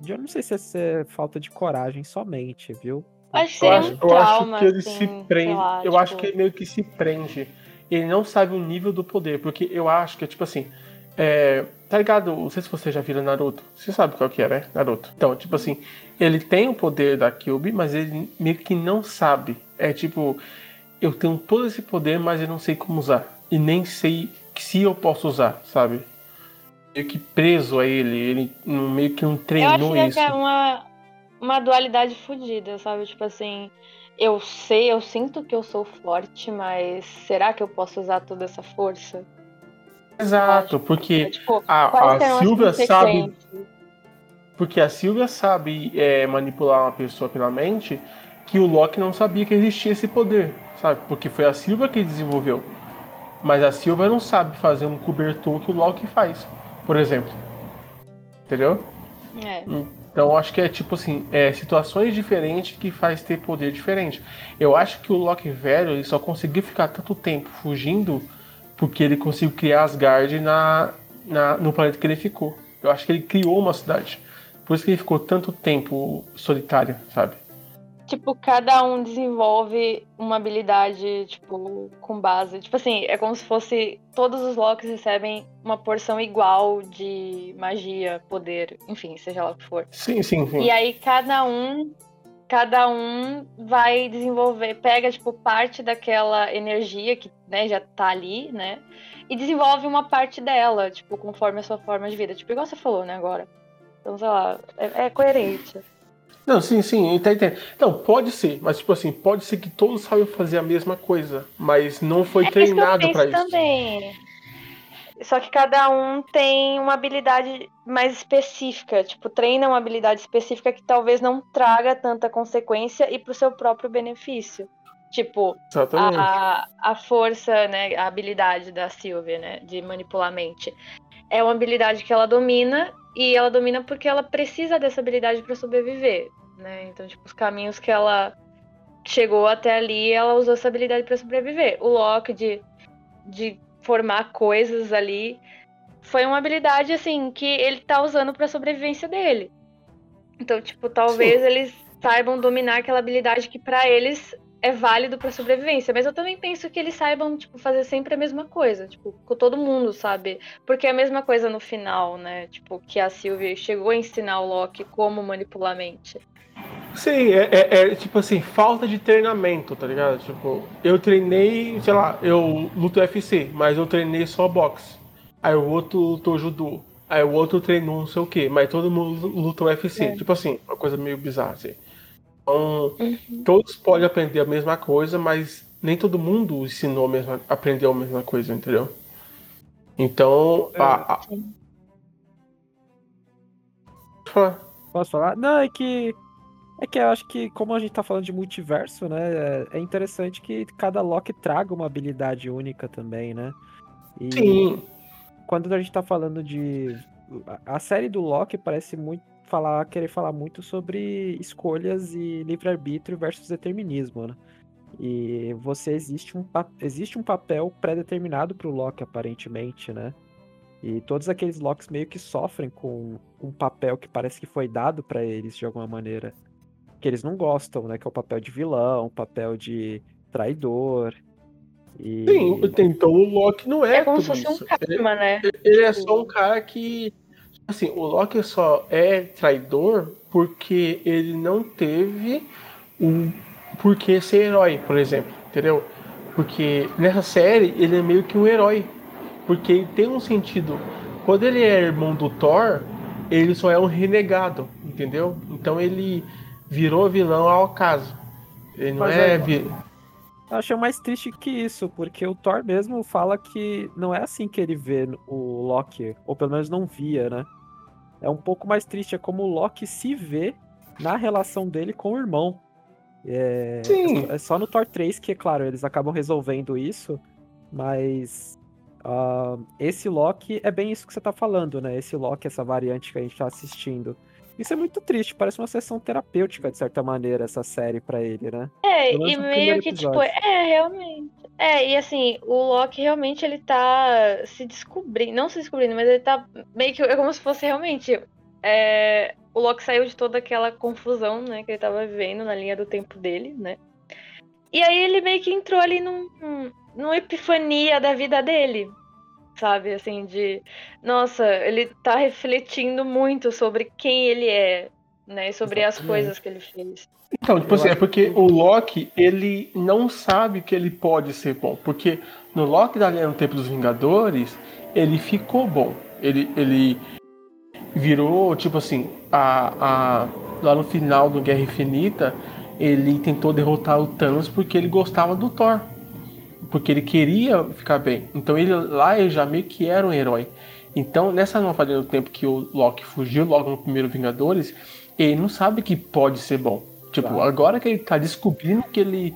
De eu não sei se é falta de coragem somente, viu? Acho que eu acho, um trauma, eu acho que ele assim, se prende. lá, eu tipo... acho que ele meio que se prende. Ele não sabe o nível do poder, porque eu acho que é tipo assim. É, tá ligado? Não sei se você já viu Naruto. Você sabe qual que é, né? Naruto. Então, tipo assim, ele tem o poder da Kyubi, mas ele meio que não sabe. É tipo, eu tenho todo esse poder, mas eu não sei como usar. E nem sei se eu posso usar, sabe? Meio que preso a ele. Ele meio que não Eu treinou acho isso. que é uma, uma dualidade fodida, sabe? Tipo assim, eu sei, eu sinto que eu sou forte, mas será que eu posso usar toda essa força? Exato, É, porque tipo, a, a Silvia sabe? Porque a Silvia sabe é, manipular uma pessoa pela mente que o Loki não sabia que existia esse poder, sabe? Porque foi a Silvia que desenvolveu. Mas a Silvia não sabe fazer um cobertor que o Loki faz, por exemplo. Entendeu? É. Então acho que é tipo assim, é, situações diferentes que faz ter poder diferente. Eu acho que o Loki velho ele só conseguiu ficar tanto tempo fugindo porque ele conseguiu criar Asgard na, na, no planeta que ele ficou. Eu acho que ele criou uma cidade. Por isso que ele ficou tanto tempo solitário, sabe? Tipo, cada um desenvolve uma habilidade, tipo, com base. Tipo assim, é como se fosse. Todos os Locks recebem uma porção igual de magia, poder, enfim, seja lá o que for. Sim, sim, sim. E aí cada um. Cada um vai desenvolver, pega, tipo, parte daquela energia que né, já tá ali, né? E desenvolve uma parte dela, tipo, conforme a sua forma de vida. Tipo, igual você falou, né, agora. Então, sei lá, é, é coerente. Não, sim, sim, entendendo. Não, pode ser, mas tipo assim, pode ser que todos saibam fazer a mesma coisa, mas não foi É treinado pra isso. também. Só que cada um tem uma habilidade mais específica. Tipo, treina uma habilidade específica que talvez não traga tanta consequência e pro seu próprio benefício. Tipo, a, a força, né, a habilidade da Sylvia, né, de manipular a mente. É uma habilidade que ela domina e ela domina porque ela precisa dessa habilidade para sobreviver, né? Então, tipo, os caminhos que ela chegou até ali, ela usou essa habilidade para sobreviver. O Loki de, de formar coisas ali foi uma habilidade assim que ele tá usando para sobrevivência dele. Então, tipo, talvez Sim. eles saibam dominar aquela habilidade que para eles é válido pra sobrevivência, mas eu também penso que eles saibam, tipo, fazer sempre a mesma coisa, tipo, com todo mundo, sabe? Porque é a mesma coisa no final, né? Tipo, que a Sylvie chegou a ensinar o Loki como manipular a mente. Sim, é, é- é, tipo assim, falta de treinamento, tá ligado? Tipo, eu treinei, sei lá, eu luto UFC, mas eu treinei só boxe. Aí o outro lutou judô. Aí o outro treinou não sei o que, mas todo mundo luta UFC. É. Tipo assim, uma coisa meio bizarra, assim. Então, todos podem aprender a mesma coisa, mas nem todo mundo ensinou a mesma, aprendeu a mesma coisa, entendeu? Então, a, a... Eu falar. Posso falar? Não, é que. É que eu acho que, como a gente tá falando de multiverso, né? é- É interessante que cada Loki traga uma habilidade única também, né? E Sim, quando a gente tá falando de. a- A série do Loki parece muito falar, querer falar muito sobre escolhas e livre-arbítrio versus determinismo, né? E você existe um, pa- existe um papel pré-determinado pro Loki, aparentemente, né? E todos aqueles Locks meio que sofrem com um papel que parece que foi dado pra eles de alguma maneira. Que eles não gostam, né? Que é o papel de vilão, o papel de traidor. E... sim, então o Loki não é, É como se fosse um karma, né? Ele é só um cara que. Assim, o Loki só é traidor porque ele não teve o porquê ser herói, por exemplo. Entendeu? Porque nessa série ele é meio que um herói. Porque ele tem um sentido. Quando ele é irmão do Thor, ele só é um renegado, entendeu? Então ele virou vilão ao acaso. Ele não Mas é, é vi... Eu achei mais triste que isso, porque o Thor mesmo fala que não é assim que ele vê o Loki, ou pelo menos não via, né? É um pouco mais triste, é como o Loki se vê na relação dele com o irmão. É, Sim. é só no Thor 3 que, claro, eles acabam resolvendo isso, mas uh, esse Loki é bem isso que você tá falando, né? Esse Loki, essa variante que a gente tá assistindo. Isso é muito triste, parece uma sessão terapêutica, de certa maneira, essa série para ele, né? É, e meio que, tipo, episódio. tipo, é, realmente. É, e assim, o Loki realmente ele tá se descobrindo, não se descobrindo, mas ele tá meio que, é como se fosse realmente, é, o Loki saiu de toda aquela confusão, né, que ele tava vivendo na linha do tempo dele, né? E aí ele meio que entrou ali num, numa epifania da vida dele, sabe? Assim, de. Nossa, ele tá refletindo muito sobre quem ele é, né? Sobre Exatamente. as coisas que ele fez. Então, tipo assim, é porque o Loki, ele não sabe que ele pode ser bom. Porque no Loki da linha no Tempo dos Vingadores, ele ficou bom. Ele, ele virou, tipo assim, a, a, lá no final do Guerra Infinita, ele tentou derrotar o Thanos porque ele gostava do Thor porque ele queria ficar bem. Então ele lá ele já meio que era um herói. Então nessa nova linha do tempo que o Loki fugiu logo no primeiro Vingadores, ele não sabe que pode ser bom. Tipo, claro. agora que ele tá descobrindo que ele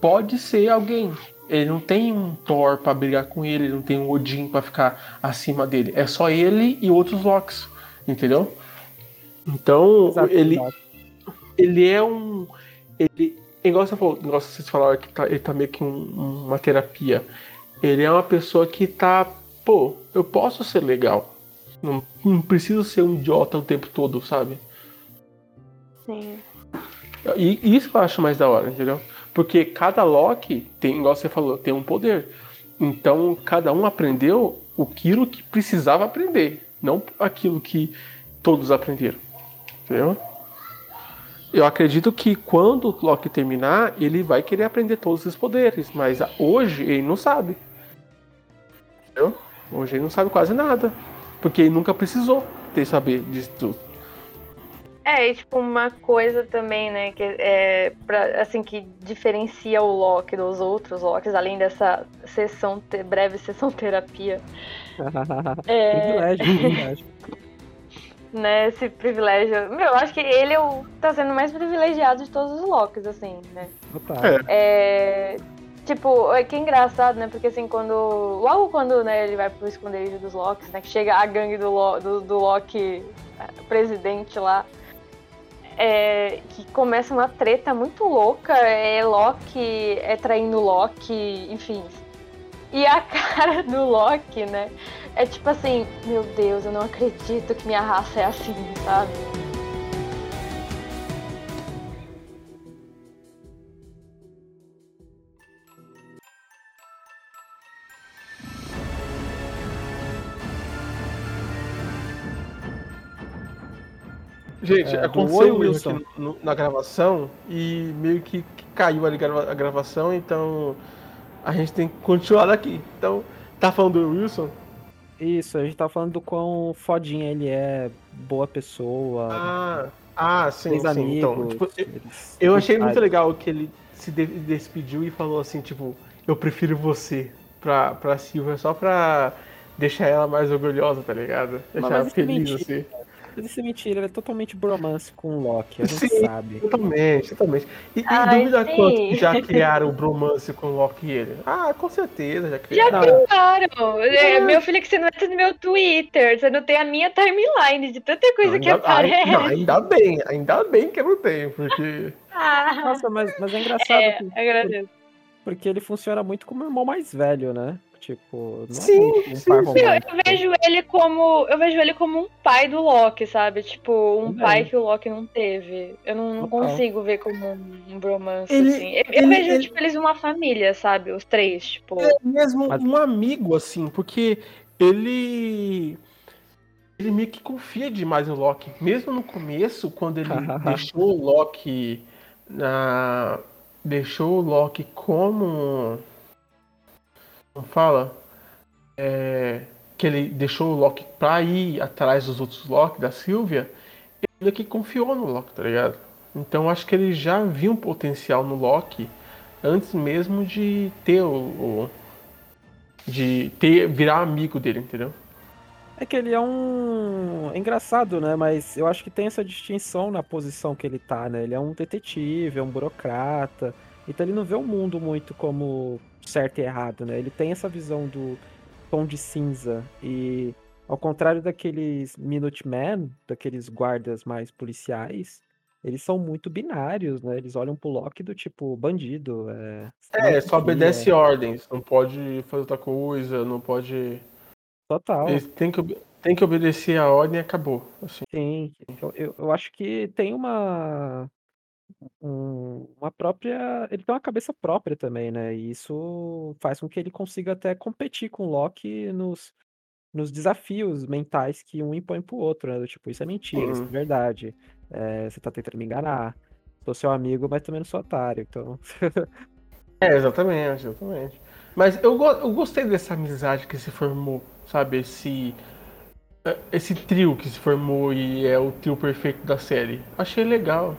pode ser alguém. Ele não tem um Thor para brigar com ele, ele não tem um Odin para ficar acima dele. É só ele e outros Locks, entendeu? Então, Exato, ele ele é um ele igual você falou, igual vocês falaram que tá, ele tá meio que um, uma terapia. Ele é uma pessoa que tá, pô, eu posso ser legal. Não, não preciso ser um idiota o tempo todo, sabe? Sim. E isso que eu acho mais da hora, entendeu? Porque cada Loki tem, igual você falou, tem um poder. Então cada um aprendeu aquilo que precisava aprender, não aquilo que todos aprenderam. Entendeu? Eu acredito que quando o Loki terminar, ele vai querer aprender todos os poderes, mas hoje ele não sabe. Entendeu? Hoje ele não sabe quase nada. Porque ele nunca precisou ter saber disso tudo. É, e tipo, uma coisa também, né, que é pra, assim, que diferencia o Loki dos outros Locks, além dessa sessão, breve sessão terapia. é... Privilégio, privilégio né, esse privilégio. Meu, eu acho que ele é o, tá sendo mais privilegiado de todos os Locks, assim, né? É. é. Tipo, é que engraçado, né? Porque assim, quando. Logo quando né, ele vai pro esconderijo dos Locks, né? Que chega a gangue do, do, do Loki é, presidente lá. É, que começa uma treta muito louca. É Loki é traindo Loki, enfim. E a cara do Loki, né? É tipo assim, meu Deus, eu não acredito que minha raça é assim, sabe? Gente, é, aconteceu um aqui no, na gravação e meio que caiu ali a gravação, então a gente tem que continuar daqui. Então, tá falando do Wilson? Isso, a gente tá falando do quão fodinha ele é, boa pessoa. Ah, ah sim, sim. Amigos, então, tipo, eu, eu achei muito legal que ele se despediu e falou assim, tipo, eu prefiro você pra, pra Silvia só pra deixar ela mais orgulhosa, tá ligado? Deixar ela é feliz, assim. Mas isso é mentira, ele é totalmente bromance com o Loki, a gente Sim, sabe. Totalmente, totalmente. E, e dúvida sim. quanto já criaram o bromance com o Loki e ele? Ah, com certeza, já criaram. Já criaram. É. Meu filho, que você não entra no meu Twitter, você não tem a minha timeline de tanta coisa ainda, que aparece. Não, ainda bem, ainda bem que eu não tenho, porque. Ah, Nossa, mas, mas é engraçado. É, que, agradeço. Porque ele funciona muito como o irmão mais velho, né? Tipo, não sim, é um, um sim, par romântico. Eu, eu, vejo ele como. Eu vejo ele como um pai do Loki, sabe? Tipo, um pai que o Loki não teve. Eu não, não consigo ver como um, bromance, ele, assim. Eu, ele, vejo, ele... tipo, eles uma família, sabe? Os três, tipo. É mesmo Mas... um amigo, assim, porque ele. Ele meio que confia demais no Loki. Mesmo no começo, quando ele deixou o Loki na. Deixou o Loki como fala é, que ele deixou o Loki pra ir atrás dos outros Loki, da Sylvia, que confiou no Loki, tá ligado? Então acho que ele já viu um potencial no Loki antes mesmo de ter o, o de ter virar amigo dele, entendeu? É que ele é um. É engraçado, né? Mas eu acho que tem essa distinção na posição que ele tá, né? Ele é um detetive, é um burocrata. Então ele não vê o mundo muito como certo e errado, né? Ele tem essa visão do tom de cinza. E ao contrário daqueles Minutemen, daqueles guardas mais policiais, eles são muito binários, né? Eles olham pro Loki do tipo bandido. É, é só obedece é... ordens, não pode fazer outra coisa, não pode. Total. Eles têm que, tem que obedecer a ordem e acabou. Assim. Sim, eu, eu, eu acho que tem uma. Um, uma própria. Ele tem uma cabeça própria também, né? E isso faz com que ele consiga até competir com o Loki nos, nos desafios mentais que um impõe pro outro, né? Do tipo, isso é mentira, isso é verdade. É, você tá tentando me enganar. Sou seu amigo, mas também não sou otário, então. é, exatamente, exatamente. Mas eu, eu gostei dessa amizade que se formou, sabe? Esse, é, esse trio que se formou e é o trio perfeito da série. Achei legal.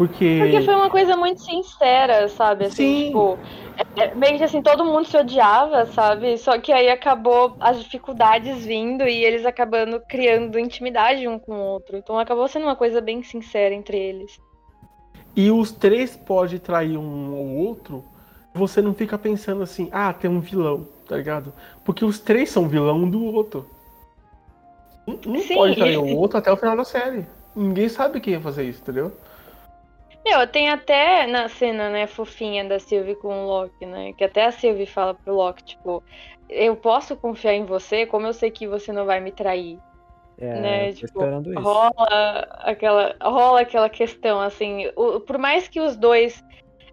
Porque... Porque foi uma coisa muito sincera, sabe? Assim, Sim. tipo, é, é, meio que assim, todo mundo se odiava, sabe? Só que aí acabou as dificuldades vindo e eles acabando criando intimidade um com o outro. Então acabou sendo uma coisa bem sincera entre eles. E os três podem trair um ou outro, você não fica pensando assim, ah, tem um vilão, tá ligado? Porque os três são vilão um do outro. Um, um pode trair o outro até o final da série. Ninguém sabe quem ia fazer isso, entendeu? Meu, tem até na cena, né, fofinha da Sylvie com o Loki, né? Que até a Sylvie fala pro Loki, tipo, eu posso confiar em você, como eu sei que você não vai me trair. É, né? Tipo, rola aquela, rola aquela questão, assim, o, por mais que os dois.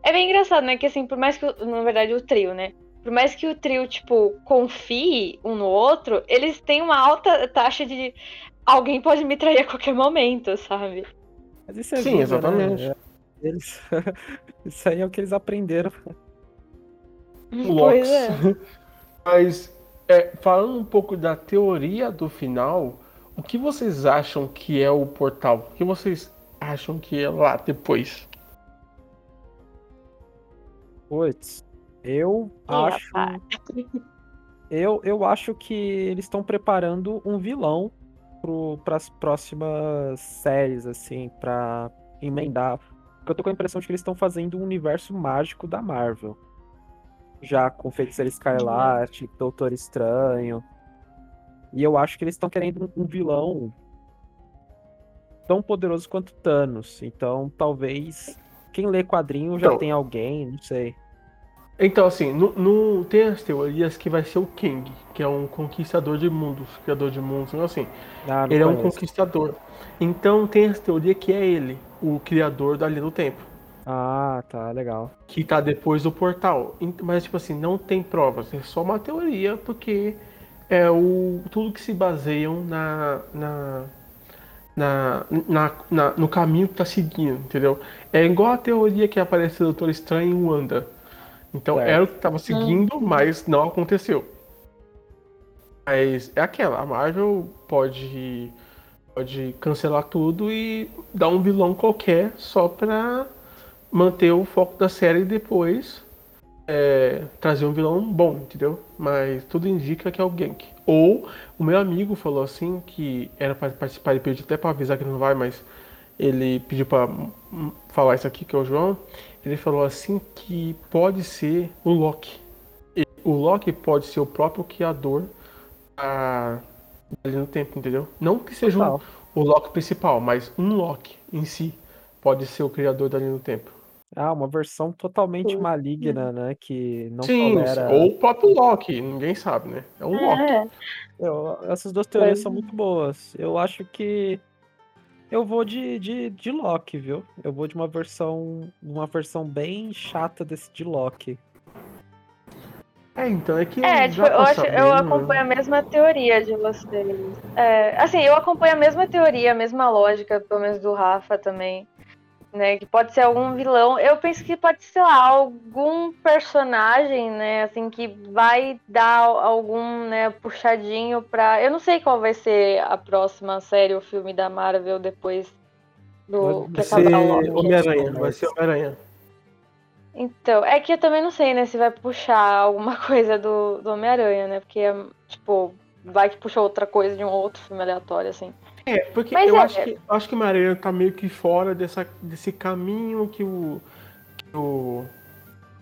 É bem engraçado, né? Que assim, por mais que, na verdade, o trio, né? Por mais que o trio, tipo, confie um no outro, eles têm uma alta taxa de alguém pode me trair a qualquer momento, sabe? Mas isso é Sim, vida, exatamente. Né? Eles... Isso aí é o que eles aprenderam. Pois é. Mas, é, falando um pouco da teoria do final, o que vocês acham que é o portal? O que vocês acham que é lá depois? Puts, eu acho. Eu, eu acho que eles estão preparando um vilão para as próximas séries, assim, para emendar eu tô com a impressão de que eles estão fazendo um universo mágico da Marvel. Já com Feiticeiro Escarlate, Doutor Estranho. E eu acho que eles estão querendo um vilão tão poderoso quanto Thanos. Então, talvez quem lê quadrinho já então, tem alguém, não sei. Então, assim, no, no, tem as teorias que vai ser o King, que é um conquistador de mundos, criador de mundos, assim. Ah, ele conheço. é um conquistador. Então tem as teorias que é ele o criador da linha do tempo. Ah, tá, legal. Que tá depois do portal. Mas, tipo assim, não tem provas, é só uma teoria, porque é o tudo que se baseiam na, na, na, na, na no caminho que tá seguindo, entendeu? É igual a teoria que aparece do Doutor Estranho em Wanda. Então era o que tava seguindo, hum. mas não aconteceu. Mas é aquela, a Marvel pode pode cancelar tudo e dar um vilão qualquer só pra manter o foco da série e depois é, trazer um vilão bom, entendeu? Mas tudo indica que é o Genk. Ou o meu amigo falou assim que era para participar, ele pediu até para avisar que não vai, mas ele pediu para falar isso aqui, que é o João. Ele falou assim que pode ser o Loki. O Loki pode ser o próprio criador da ali no tempo, entendeu? Não que seja um, o Loki principal, mas um Loki em si pode ser o criador da linha do tempo. Ah, uma versão totalmente maligna, né? Que não Sim, tolera... ou o próprio Loki, ninguém sabe, né? É um é. Loki. Eu, essas duas teorias é. são muito boas. Eu acho que eu vou de, de, de Loki, viu? Eu vou de uma versão uma versão bem chata desse de Loki. É, então é que. É, tipo, eu, acho, eu acompanho a mesma teoria de vocês. É, assim, eu acompanho a mesma teoria, a mesma lógica, pelo menos do Rafa também. Né, que pode ser algum vilão. Eu penso que pode ser lá, algum personagem, né, assim, que vai dar algum, né, puxadinho pra. Eu não sei qual vai ser a próxima série ou filme da Marvel depois Do, Vai ser. Homem-Aranha, vai ser Homem-Aranha. Então, é que eu também não sei, né, se vai puxar alguma coisa do, do Homem-Aranha, né? Porque, tipo, vai que puxa outra coisa de um outro filme aleatório, assim. É, porque Mas eu é- acho que eu acho que o Homem-Aranha tá meio que fora dessa, desse caminho que o, que o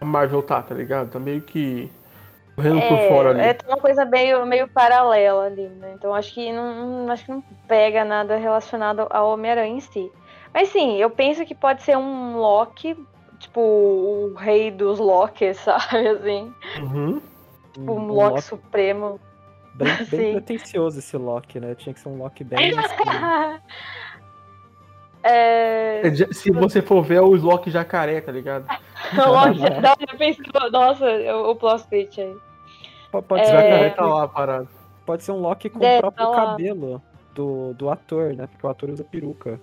Marvel tá, tá ligado? Tá meio que correndo por fora ali. É, é uma coisa meio, meio paralela ali, né? Então acho que não- acho que não pega nada relacionado ao Homem-Aranha em si. Mas sim, eu penso que pode ser um Loki, tipo, o rei dos Lokis, sabe? Assim, Uhum. tipo, um Loki supremo. Bem, bem Sim. pretencioso esse Loki, né? Tinha que ser um Loki bem. assim, é. É, Se você for ver, é o Loki jacaré, tá ligado? O Loki, não, pensei, nossa, o, o plot twist aí. po- Pode, ser, jacaré É. tá lá parado. pode ser um Loki com É, o próprio tá cabelo do, do ator, né? Porque o ator usa peruca.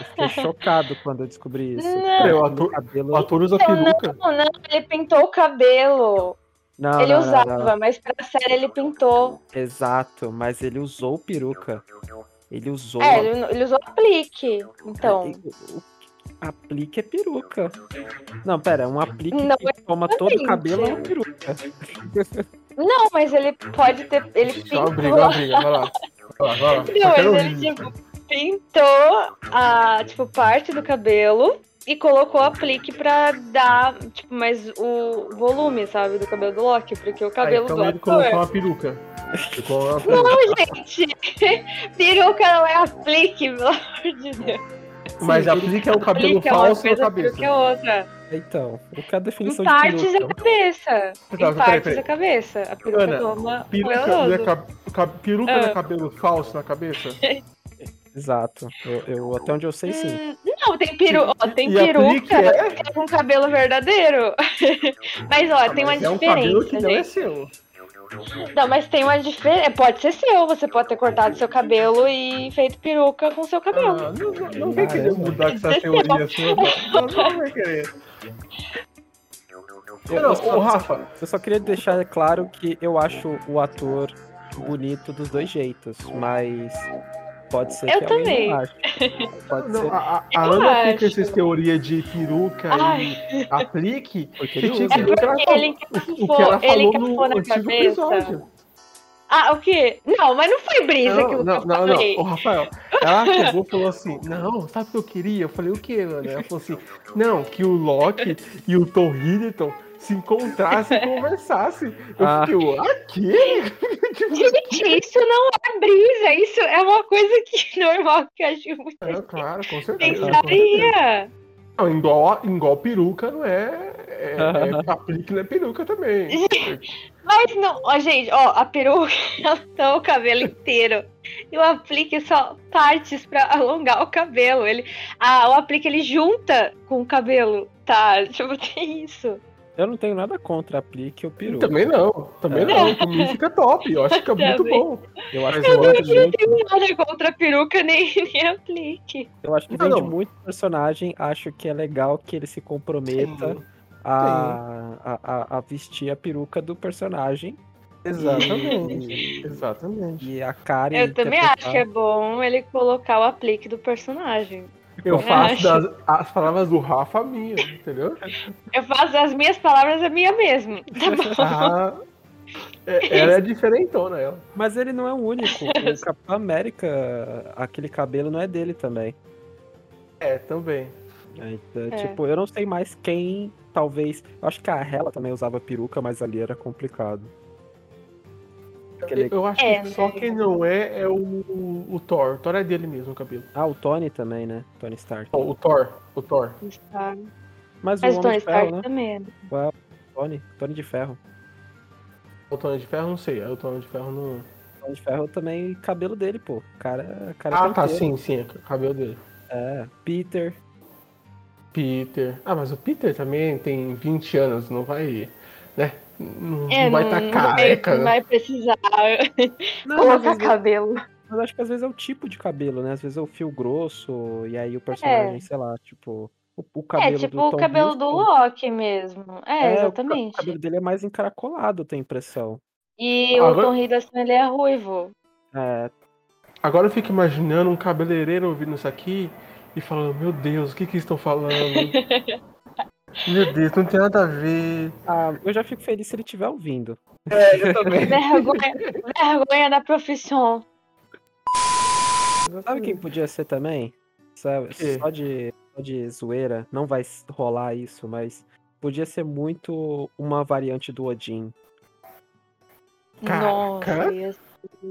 Eu fiquei chocado quando eu descobri isso. Não. O ator, cabelo... o ator usa Não, peruca. Não, não, ele pintou o cabelo. Não, ele não, usava, não. mas pra série ele pintou. Exato, mas ele usou peruca. Ele usou. É, ele, ele usou aplique. Então. O- o- Aplique é peruca. Não, pera, um aplique Não, que toma todo o cabelo é peruca. Não, mas ele pode ter. Ele pintou. uma briga, uma briga, vai lá. Vai lá, vai lá. Não, mas ele tipo, pintou a tipo, parte do cabelo e colocou aplique pra dar, tipo, mais o volume, sabe, do cabelo do Loki, porque o Ah, cabelo então do ele colocou uma peruca. Colocou uma peruca. Não, gente! Peruca não é aplique, pelo amor de Deus. Mas Sim, aplica é o cabelo Aplique é uma falso na coisa, cabeça. peruca é outra. Então, o que é a Em definição de partes da peruca? cabeça. Tá, Em partes peraí. da cabeça. A peruca Ana, toma Peruca, cabelo é todo. ca- ca- peruca Ah. é cabelo falso na cabeça? Exato. Eu, eu- até onde eu sei, sim. Hum, Não, tem, peru... ó, tem peruca é? é com cabelo verdadeiro. Mas, ó, tem uma Mas é um cabelo diferença, que não é seu. Não, mas tem uma diferença. Pode ser seu. Você pode ter cortado seu cabelo e feito peruca com seu cabelo. Ah, não, não, não vem Ah, querer é, mudar com essa teoria sua. Não, vai querer. Eu, Não, só, Rafa, eu só queria deixar claro que eu acho o ator bonito dos dois jeitos, mas pode ser Eu que também. não ache. Pode não, ser a, a- Ana acho. fica essas teorias de peruca Ai. e aplique, porque que ele tipo, usa. o que ela porque ele falou, o que ela ele falou encafou no na antigo cabeça. episódio. Ah, o quê? Não, mas não foi brisa que Não, eu não, não, não. falei. Ô, Rafael, ela chegou e falou assim: Não, sabe o que eu queria? Eu falei: O que, Ana? Ela falou assim: Não, que o Loki e o Tom Hiddleston se encontrassem e conversassem. Eu Ah. fiquei: O quê? Gente, isso não é brisa. Isso é uma coisa que normal que eu acho muito É, claro, com certeza. pensaria. Não, igual, igual peruca não é. é, é aplique não é peruca também. Mas não, ó, gente, ó, a peruca ela tá o cabelo inteiro. E o aplique só partes pra alongar o cabelo. Ele, ah, o aplique ele junta com o cabelo, tá? Tipo, tem isso. Eu não tenho nada contra aplique ou peru. Também não, também não. Pra mim fica top. Eu acho que fica muito Também. bom. Eu acho que eu muito, Não tenho nada contra a peruca nem, nem aplique. eu acho que Não, vende não. muito personagem. Acho que é legal que ele se comprometa Sim, a, a, a- a vestir a peruca do personagem. Exatamente. E, Exatamente. e a cara Eu também acho que é bom ele colocar o aplique do personagem. Eu faço das, as palavras do Rafa minha, entendeu? Eu faço as minhas palavras a minha mesmo. Tá bom? Ah, é- ela é diferentona, ela. Mas ele não é o único. O Capitão América, aquele cabelo não é dele também. É, também. É, então, É. Tipo, eu não sei mais quem, talvez. Eu acho que a Hela também usava peruca, mas ali era complicado. Aquele- Eu acho É, que só né? quem não é é o, o, o Thor. O Thor é dele mesmo, o cabelo. Ah, o Tony também, né? Tony Stark. O Thor. O Thor. Mas, Mas o o Tony Ferro, Stark né? também. Tony, Tony de Ferro. O Tony de Ferro, não sei. É o Tony de Ferro não. Tony de Ferro também, cabelo dele, pô. Cara, cara Ah, tá, inteiro. sim, sim. É o cabelo dele. É, Peter. Peter. Ah, mas o Peter também tem 20 anos, não vai. Né? Não, É, não vai estar não careca, vai, né? vai precisar Não, colocar vezes- cabelo. mas acho que às vezes é o tipo de cabelo, né? Às vezes é o fio grosso, e aí o personagem, sei lá, tipo. O, o cabelo É, tipo do o Tom cabelo do Hiddleston- Loki mesmo. É, É, o exatamente. O cabelo dele é mais encaracolado, eu tenho a impressão. E o Agora- Tom Hiddleston, ele é ruivo. É, Agora eu fico imaginando um cabeleireiro ouvindo isso aqui e falando, meu Deus, o que que estão falando? meu Deus, não tem nada a ver. Ah, eu já fico feliz se ele estiver ouvindo. É, eu também. Vergonha, vergonha da profissão. Sabe quem podia ser também? Sabe, só de, só de zoeira, não vai rolar isso, mas podia ser muito uma variante do Odin. Nossa, ia,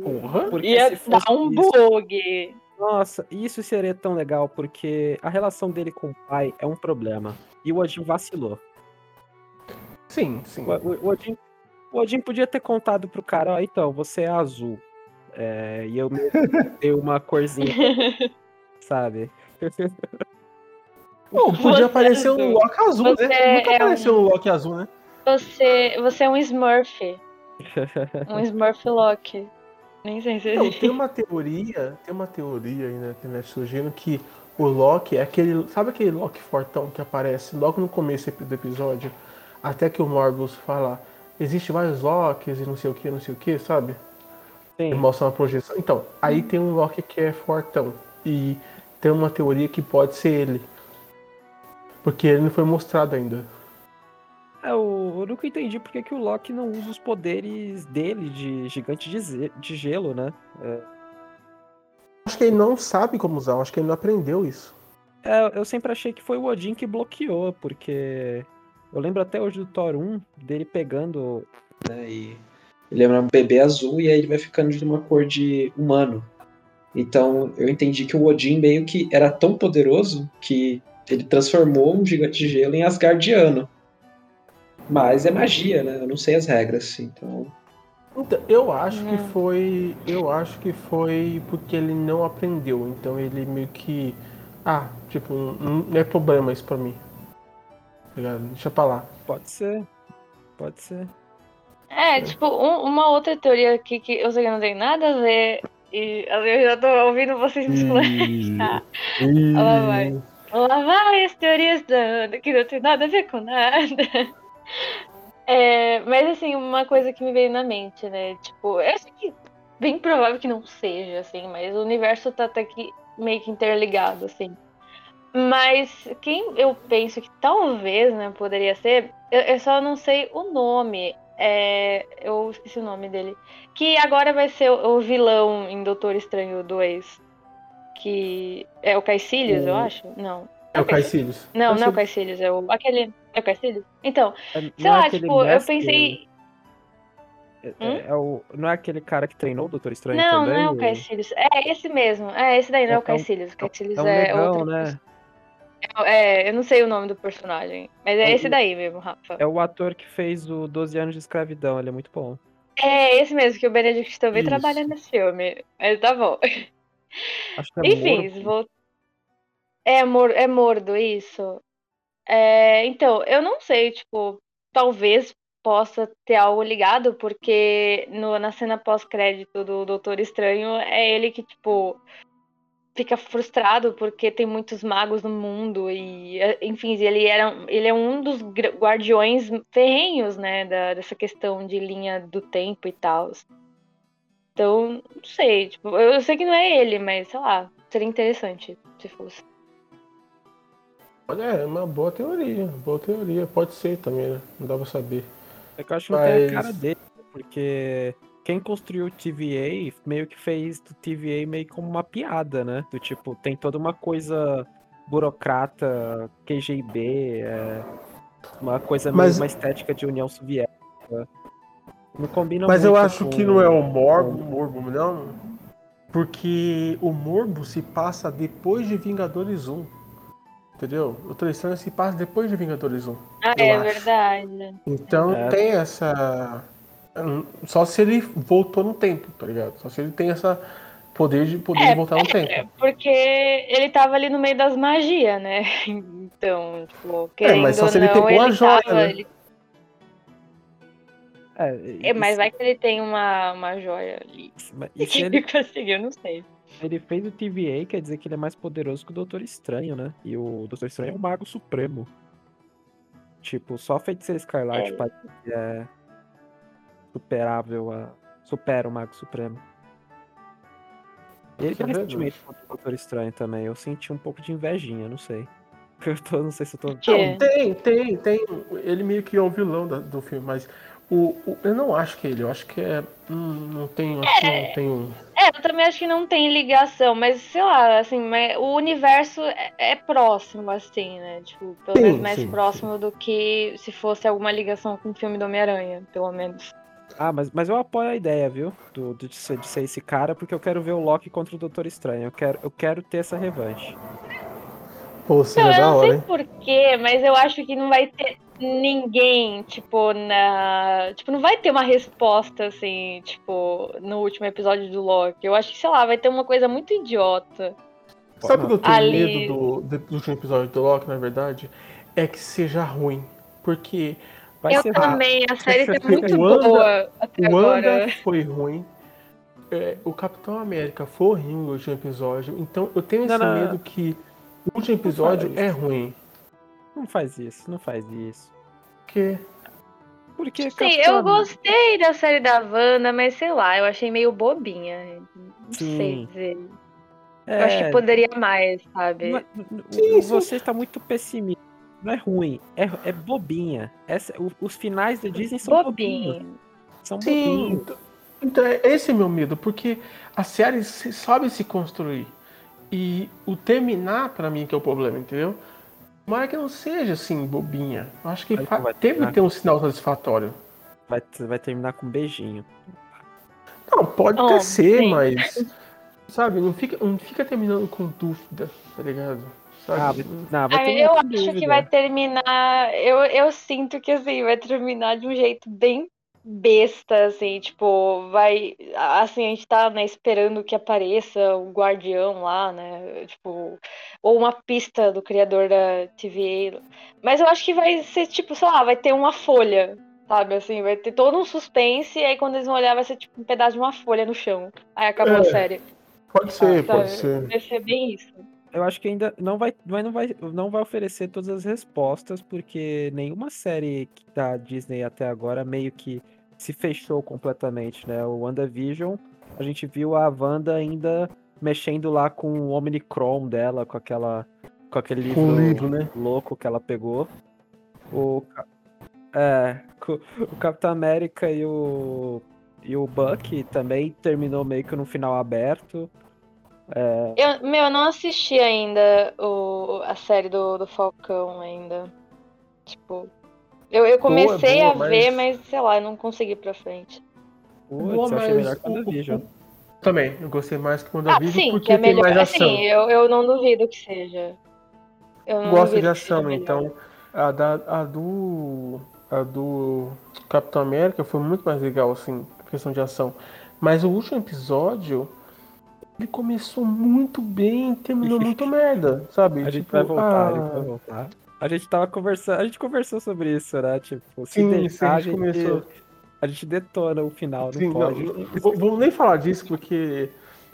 Porra. Porque ia dar um isso- bug. Nossa, isso seria tão legal, porque a relação dele com o pai é um problema. E o Odin vacilou. Sim, sim. O, o- o Odin, o Odin podia ter contado pro cara, ó, então, você é azul. É, e eu que dei uma corzinha, sabe? Pô, podia Você aparecer um azul. Loki azul, Você né? Nunca é apareceu um- um Loki azul, né? Você, você é um Smurf. Um Smurf Loki. Nem sei se Não, existe. tem uma teoria, tem uma teoria aí na internet surgindo que o Loki é aquele. Sabe aquele Loki fortão que aparece logo no começo do episódio? Até que o Morbius fala, existe vários Lokis e não sei o que, não sei o que, sabe? E Sim. mostra uma projeção. Então, aí tem um Loki que é fortão. E tem uma teoria que pode ser ele. Porque ele não foi mostrado ainda. É, eu, eu nunca entendi porque que o Loki não usa os poderes dele de gigante de, de gelo, né? Acho que ele não sabe como usar, acho que ele não aprendeu isso. É, eu sempre achei que foi o Odin que bloqueou, porque eu lembro até hoje do Thor 1 dele pegando. né? E ele é um bebê azul e aí ele vai ficando de uma cor de humano. Então eu entendi que o Odin meio que era tão poderoso que ele transformou um gigante de gelo em Asgardiano. Mas é magia, né? Eu não sei as regras, então. Então, eu acho que Hum. foi. Eu acho que foi porque ele não aprendeu. Então ele meio que. Ah, tipo, não é problema isso pra mim. Tá ligado? Deixa pra lá. Pode ser. Pode ser. É, tipo, um- uma outra teoria aqui que eu sei que não tem nada a ver. E eu já tô ouvindo vocês me esculachar. Lá vai. Lá vai as teorias da Ana, que não tem nada a ver com nada. É, mas assim, uma coisa que me veio na mente, né? Tipo, eu acho que bem provável que não seja, assim, mas o universo tá até que meio que interligado, assim. Mas quem eu penso que talvez, né, poderia ser, eu, eu só não sei o nome. É, eu esqueci o nome dele. Que agora vai ser o, o vilão em Doutor Estranho 2. Que é o Caecilius, eu acho? Não. É o Caecilius. Não, não é o Caecilius, é o. Aquele. É o Caecilius? Então, É- sei não é lá, aquele tipo, eu mestre- pensei. É, Hum? é o, não é aquele cara que treinou o Doutor Estranho Não, também? não é o Caecilius. É esse mesmo. É esse daí, não é, É o um- Caecilius. O Caecilius É um é, negão, outro. né? É, eu não sei o nome do personagem. Mas é É esse daí mesmo, Rafa. É o ator que fez o 12 anos de escravidão, ele é muito bom. É esse mesmo, que o Benedict também Isso. trabalha nesse filme. Mas tá bom. Acho que é Enfim, Morbo. vou... é, mor... é mordo isso. É, então, eu não sei, tipo, talvez possa ter algo ligado, porque no, na cena pós-crédito do Doutor Estranho é ele que, tipo, fica frustrado porque tem muitos magos no mundo e, é, enfim, ele era ele é um dos guardiões ferrenhos, né, da, dessa questão de linha do tempo e tal. Então, não sei, tipo, eu sei que não é ele, mas sei lá, seria interessante se fosse. Olha, é uma boa teoria. Boa teoria. Pode ser também, né? Não dá pra saber. É que eu acho que não tem a cara dele, porque quem construiu o TVA meio que fez do TVA meio como uma piada, né? Do tipo, tem toda uma coisa burocrata, KGB, é, uma coisa meio Mas- uma estética de União Soviética. Não combina Mas eu acho com- que não é o Morbo, o Morbo, não. Porque o Morbo se passa depois de Vingadores 1. Entendeu? O Doutor Estranho se passa depois de Vingadores 1. Ah, é acho. verdade. Então É. tem essa. Só se ele voltou no tempo, tá ligado? Só se ele tem essa poder de poder É, voltar no tempo. É, porque ele tava ali no meio das magias, né? Então, tipo, querendo mas só ou se ele não, pegou a joia, tava. né? ele- É, É, mas vai que ele tem uma, uma joia ali. mas- E se que ele, ele conseguiu, não sei. Ele fez o TVA, quer dizer que ele é mais poderoso que o Doutor Estranho, né? E o Doutor Estranho é o Mago Supremo. Tipo, só a Feiticeira Escarlate É. parece que é superável a. Supera o Mago Supremo. Ele tem ressentimento contra o Doutor Estranho também. Eu senti um pouco de invejinha, não sei. Eu tô, não sei se eu tô. Não, tem, tem, tem. Ele meio que é o vilão do, do filme, mas o, o, eu não acho que é ele, eu acho que é. Hum, não tem. Acho é, não tem um... é, eu também acho que não tem ligação, mas sei lá, assim, o universo é, é próximo, assim, né? Tipo, pelo sim, menos mais sim, próximo sim. do que se fosse alguma ligação com o filme do Homem-Aranha, pelo menos. Ah, mas, mas eu apoio a ideia, viu? Do, de, ser, de ser esse cara, porque eu quero ver o Loki contra o Doutor Estranho. Eu quero, eu quero ter essa revanche. Pô, seria não, da hora, Eu não sei porquê, mas eu acho que não vai ter ninguém, tipo, na. Tipo, não vai ter uma resposta, assim, tipo, no último episódio do Loki. Eu acho que, sei lá, vai ter uma coisa muito idiota. Sabe o que eu tenho Ali... medo do, do último episódio do Loki, na verdade? É que seja ruim. Porque Vai eu também, a série tá muito Wanda, boa até o agora. foi ruim. É, o Capitão América foi ruim no último episódio. Então eu tenho esse não, não. medo que o último episódio é ruim. Não faz isso, não faz isso. Por quê? Porque Sim, Capitão... eu gostei da série da Wanda, mas sei lá, eu achei meio bobinha. Não Sim. sei dizer. É... Eu acho que é. poderia mais, sabe? Mas, você está muito pessimista não é ruim, é, é bobinha. Essa, os finais da Disney são Bobinho. bobinhos. São Sim, bobinhos. Então, então é, esse é meu medo, porque a série sabe se construir. E o terminar, para mim, que é o problema, entendeu? Mas que não seja assim, bobinha. Eu acho que vai teve que ter um sinal satisfatório. Vai, vai terminar com um beijinho. Não, pode oh, até ser, sim. mas. Sabe, não fica, não fica terminando com dúvida, tá ligado? Ah, não, vai ter eu acho dúvida. que vai terminar. Eu, eu sinto que assim, vai terminar de um jeito bem besta, assim, tipo, vai. Assim, a gente tá né, esperando que apareça o guardião lá, né? Tipo, ou uma pista do criador da TVA. Mas eu acho que vai ser, tipo, sei lá, vai ter uma folha, sabe? Assim, vai ter todo um suspense, e aí quando eles vão olhar, vai ser tipo um pedaço de uma folha no chão. Aí acabou é, a série. Pode ser, pode ser. Vai ser bem isso eu acho que ainda não vai, não vai, não vai oferecer todas as respostas, porque nenhuma série da Disney até agora meio que se fechou completamente, né? O WandaVision, a gente viu a Wanda ainda mexendo lá com o Omnicron dela, com aquela com aquele livro, livro né? louco que ela pegou. O é, o Capitão América e o e o Buck também terminou meio que no final aberto. É... Eu, meu, eu não assisti ainda o, a série do, do Falcão ainda. Tipo, eu, eu comecei boa, boa, a ver, mas... sei lá, eu não consegui ir pra frente. Putz, boa, mas melhor que WandaVision. Também, eu gostei mais que WandaVision ah, sim, porque é melhor, tem mais ação. Sim, eu, eu não duvido que seja. Eu não Gosto de ação, então a, da, a do a do Capitão América foi muito mais legal, assim, questão de ação. Mas o último episódio ele começou muito bem terminou muito merda, sabe? A gente tipo, vai voltar, ah... a gente vai voltar. A gente tava conversando, a gente conversou sobre isso, né? Tipo, se sim, deixar, sim, a, gente, começou. a gente detona o final, sim, não pode. Não, vamos nem falar disso, porque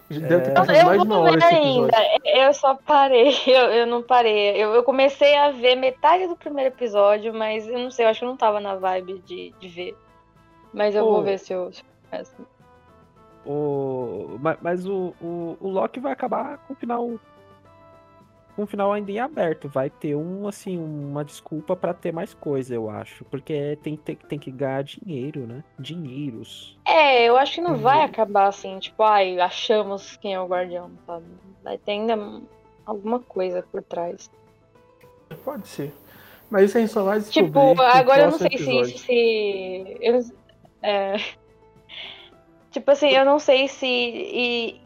Deve ter é... mais de uma hora ainda. Eu só parei, eu, eu não parei. Eu, eu, comecei a ver metade do primeiro episódio, mas eu não sei, eu acho que eu não tava na vibe de, de ver. Mas eu Pô. vou ver se eu, se eu começo. O, mas o, o, o Loki vai acabar com o final com o final ainda em aberto. Vai ter um assim uma desculpa para ter mais coisa, eu acho, porque tem, tem, tem que ganhar dinheiro, né? Dinheiros. É, eu acho que não uhum. vai acabar assim, tipo, ai, achamos quem é o guardião, sabe? Vai ter ainda alguma coisa por trás. Pode ser. Mas isso aí só vai descobrir. Tipo, agora eu não sei se, se eu, é, Tipo assim, eu não sei se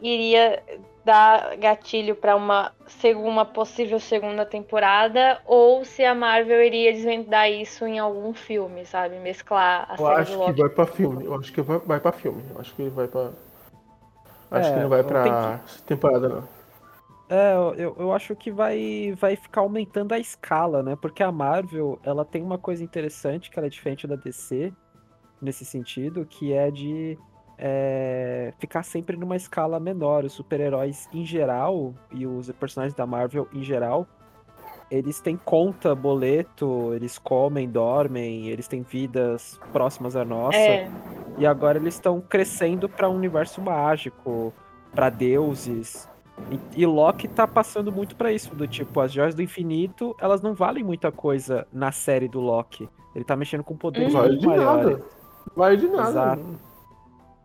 iria dar gatilho para uma, uma possível segunda temporada ou se a Marvel iria desvendar isso em algum filme, sabe? Mesclar a eu série acho que vai para filme. Eu acho que vai, vai para filme. Eu acho que vai para Acho é, que não vai para que... temporada não. É, eu, eu acho que vai, vai ficar aumentando a escala, né? Porque a Marvel, ela tem uma coisa interessante que ela é diferente da DC nesse sentido, que é de é, ficar sempre numa escala menor. Os super-heróis em geral e os personagens da Marvel em geral, eles têm conta, boleto, eles comem, dormem, eles têm vidas próximas à nossa. É. E agora eles estão crescendo para um universo mágico, para deuses. E, e Loki tá passando muito para isso, do tipo, as joias do infinito, elas não valem muita coisa na série do Loki. Ele tá mexendo com poderes vale muito de maiores. nada. Vale de nada. Exato.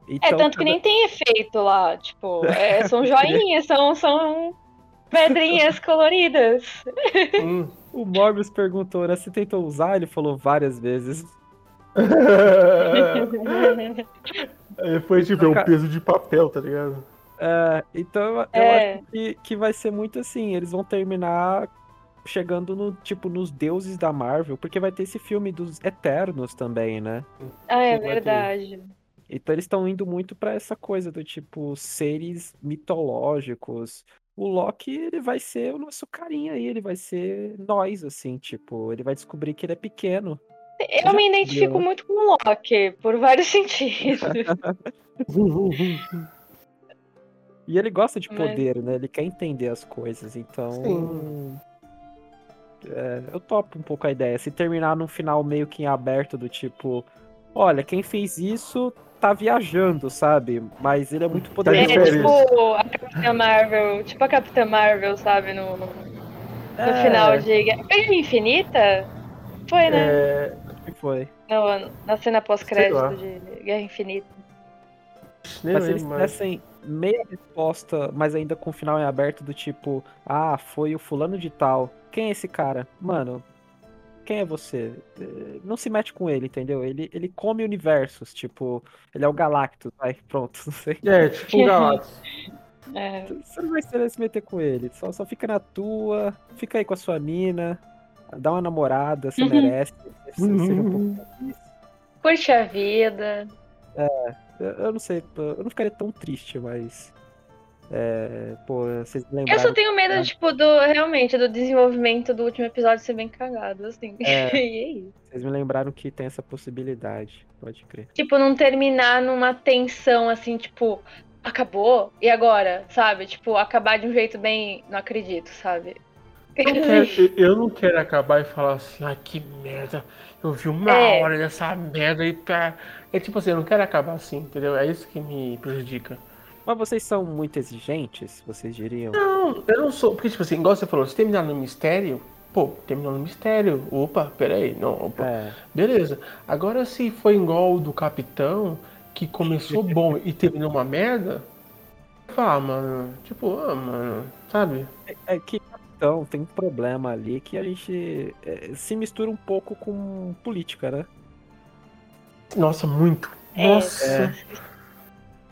Então, tanto que nem tem efeito lá. Tipo, é, são joinhas, são, são pedrinhas coloridas. Hum. O Morbius perguntou, né? Você tentou usar? Ele falou várias vezes. Aí foi tipo, é um peso de papel, tá ligado? É, então eu, É. acho que, que vai ser muito assim. Eles vão terminar chegando no tipo nos deuses da Marvel, porque vai ter esse filme dos Eternos também, né? ah, é Vai ter. Então eles estão indo muito pra essa coisa do tipo seres mitológicos. O Loki, ele vai ser o nosso carinha aí, ele vai ser nós, assim, tipo, ele vai descobrir que ele é pequeno. Eu Já me identifico viu, né? muito com o Loki, por vários sentidos. E ele gosta de Mas- poder, né? Ele quer entender as coisas, então. Sim. É, eu topo um pouco a ideia. Se terminar num final meio que em aberto, do tipo, olha, quem fez isso tá viajando, sabe? Mas ele é muito É poderoso. férias. tipo a Capitã Marvel, tipo a Capitã Marvel, sabe, no, no É, final de Guerra Guerra Infinita? Foi, né? É, que foi. No- na cena Sei pós-crédito de Guerra Infinita. nem Mas eles mais. dessem meia resposta, mas ainda com o final em aberto, do tipo, ah, foi o fulano de tal. Quem é esse cara? Mano, quem é você? Eh, Não se mete com ele, entendeu? Ele, ele come universos, tipo, ele é o Galactus, vai, pronto, não sei. É, tipo um Galactus. É. Você não vai se meter com ele, só, só fica na tua, fica aí com a sua mina, dá uma namorada, você Uhum. merece. Seja um pouco feliz. Curte a vida. Eu, eu não sei, eu não ficaria tão triste, mas. É, pô, vocês me Eu só tenho medo, Ah. tipo, do realmente do desenvolvimento do último episódio ser bem cagado, assim. É. E é isso. Vocês me lembraram que tem essa possibilidade, pode crer. Tipo, não terminar numa tensão assim, tipo, acabou? E agora? Sabe? Tipo, acabar de um jeito bem. Não acredito, sabe? Eu não, quero, eu não quero acabar e falar assim, ai que merda, eu vi uma É. hora dessa merda e pá. É tipo assim, eu não quero acabar assim, entendeu? É isso que me prejudica. Mas vocês são muito exigentes, vocês diriam? Não, eu não sou. Porque, tipo assim, igual você falou, se terminar no mistério, pô, terminou no mistério. Opa, peraí, não, opa. É, Beleza. Agora se foi igual o do capitão, que começou bom e terminou uma merda, fala, mano, tipo, ah, mano, sabe? é que então tem um problema ali que a gente é, se mistura um pouco com política, né? Nossa, muito. É. Nossa.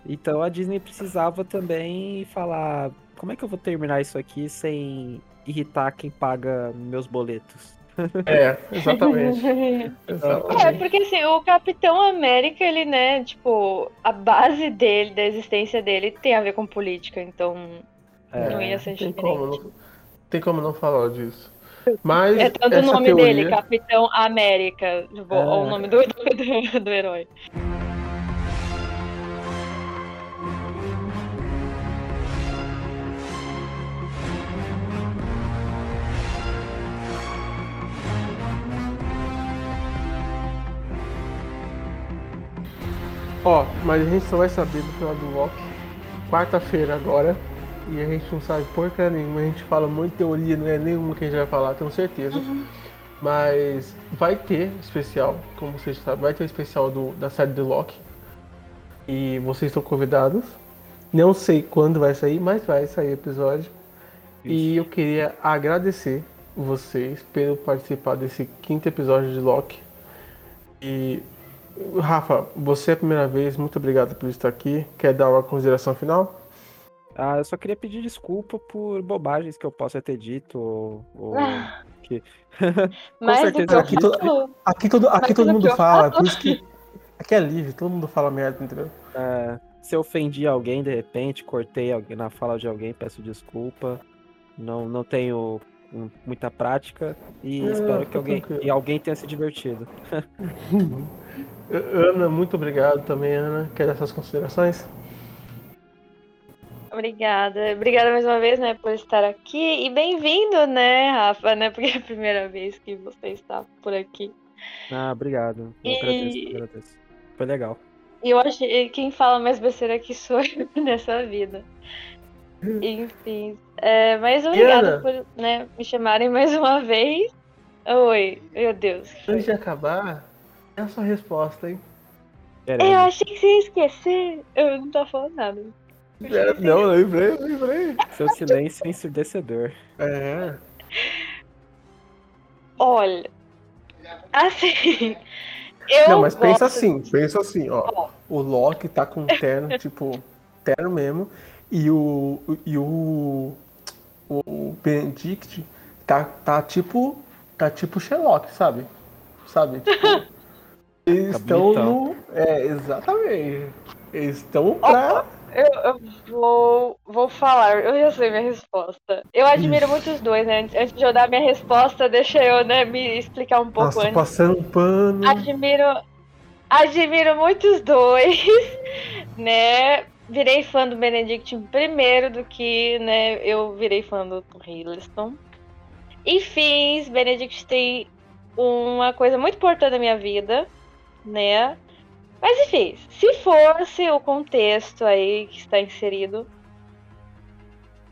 Então a Disney precisava também falar como é que eu vou terminar isso aqui sem irritar quem paga meus boletos. É, exatamente. É, exatamente. porque assim, o Capitão América, ele, né, tipo, a base dele, da existência dele, tem a ver com política, então É, não ia ser Tem como, não, tem como não falar disso. Mas É tanto o nome teoria, dele, Capitão América, tipo, É. ou o nome do, do, do herói. Ó, mas a gente só vai saber do final do Loki quarta-feira agora. E a gente não sabe porca nenhuma, a gente fala muita teoria, não é nenhuma que a gente vai falar, tenho certeza. Mas vai ter especial, como vocês sabem, vai ter especial do, da série do Loki. E vocês estão convidados. Não sei quando vai sair, mas vai sair episódio. E eu queria agradecer vocês pelo participar desse quinto episódio de Loki. E Rafa, você é a primeira vez, muito obrigado por estar aqui. Quer dar uma consideração final? Ah, eu só queria pedir desculpa por bobagens que eu possa ter dito ou, ou Ah. que Mas certeza. Aqui to- Aqui todo, aqui todo mundo fala, por isso que. Aqui é livre, todo mundo fala merda, entendeu? é, se eu ofendi alguém de repente, cortei alguém na fala de alguém, peço desculpa. Não, não tenho muita prática e Não, espero que tá alguém tranquilo. e alguém tenha se divertido. Ana, muito obrigado também, Ana. Quer dar suas considerações? Obrigada. Obrigada mais uma vez, né, por estar aqui. E bem-vindo, né, Rafa, né? Porque é a primeira vez que você está por aqui. Ah, obrigado. Eu E- agradeço, agradeço. Foi legal. E eu acho que quem fala mais besteira que sou eu nessa vida. Enfim. É, mas obrigada por né, me chamarem mais uma vez. Oi, meu Deus. Antes de acabar, é a sua resposta, hein? Eu achei que você ia esquecer. Eu não tava falando nada. É, não, lembrei, lembrei. Seu silêncio é ensurdecedor. É. Olha, assim. Eu não, mas pensa assim, pensa assim, ó. Ó, O Loki tá com terno, tipo, terno mesmo. E o. E o. O Benedict tá, tá tipo. Tá tipo Sherlock, sabe? Sabe? Tipo. Eles Tá estão no. É, exatamente. Eles estão pra. eu, eu vou, vou falar, eu já sei minha resposta. Eu admiro Ixi. muito os dois, né? Antes- Antes de eu dar minha resposta, deixa eu né, me explicar um pouco Nossa, antes. passando um pano. Admiro, admiro muito os dois, né? Virei fã do Benedict primeiro do que, né, eu virei fã do Hiddleston. Enfim, Benedict tem uma coisa muito importante na minha vida, né? Mas enfim, se fosse o contexto aí que está inserido,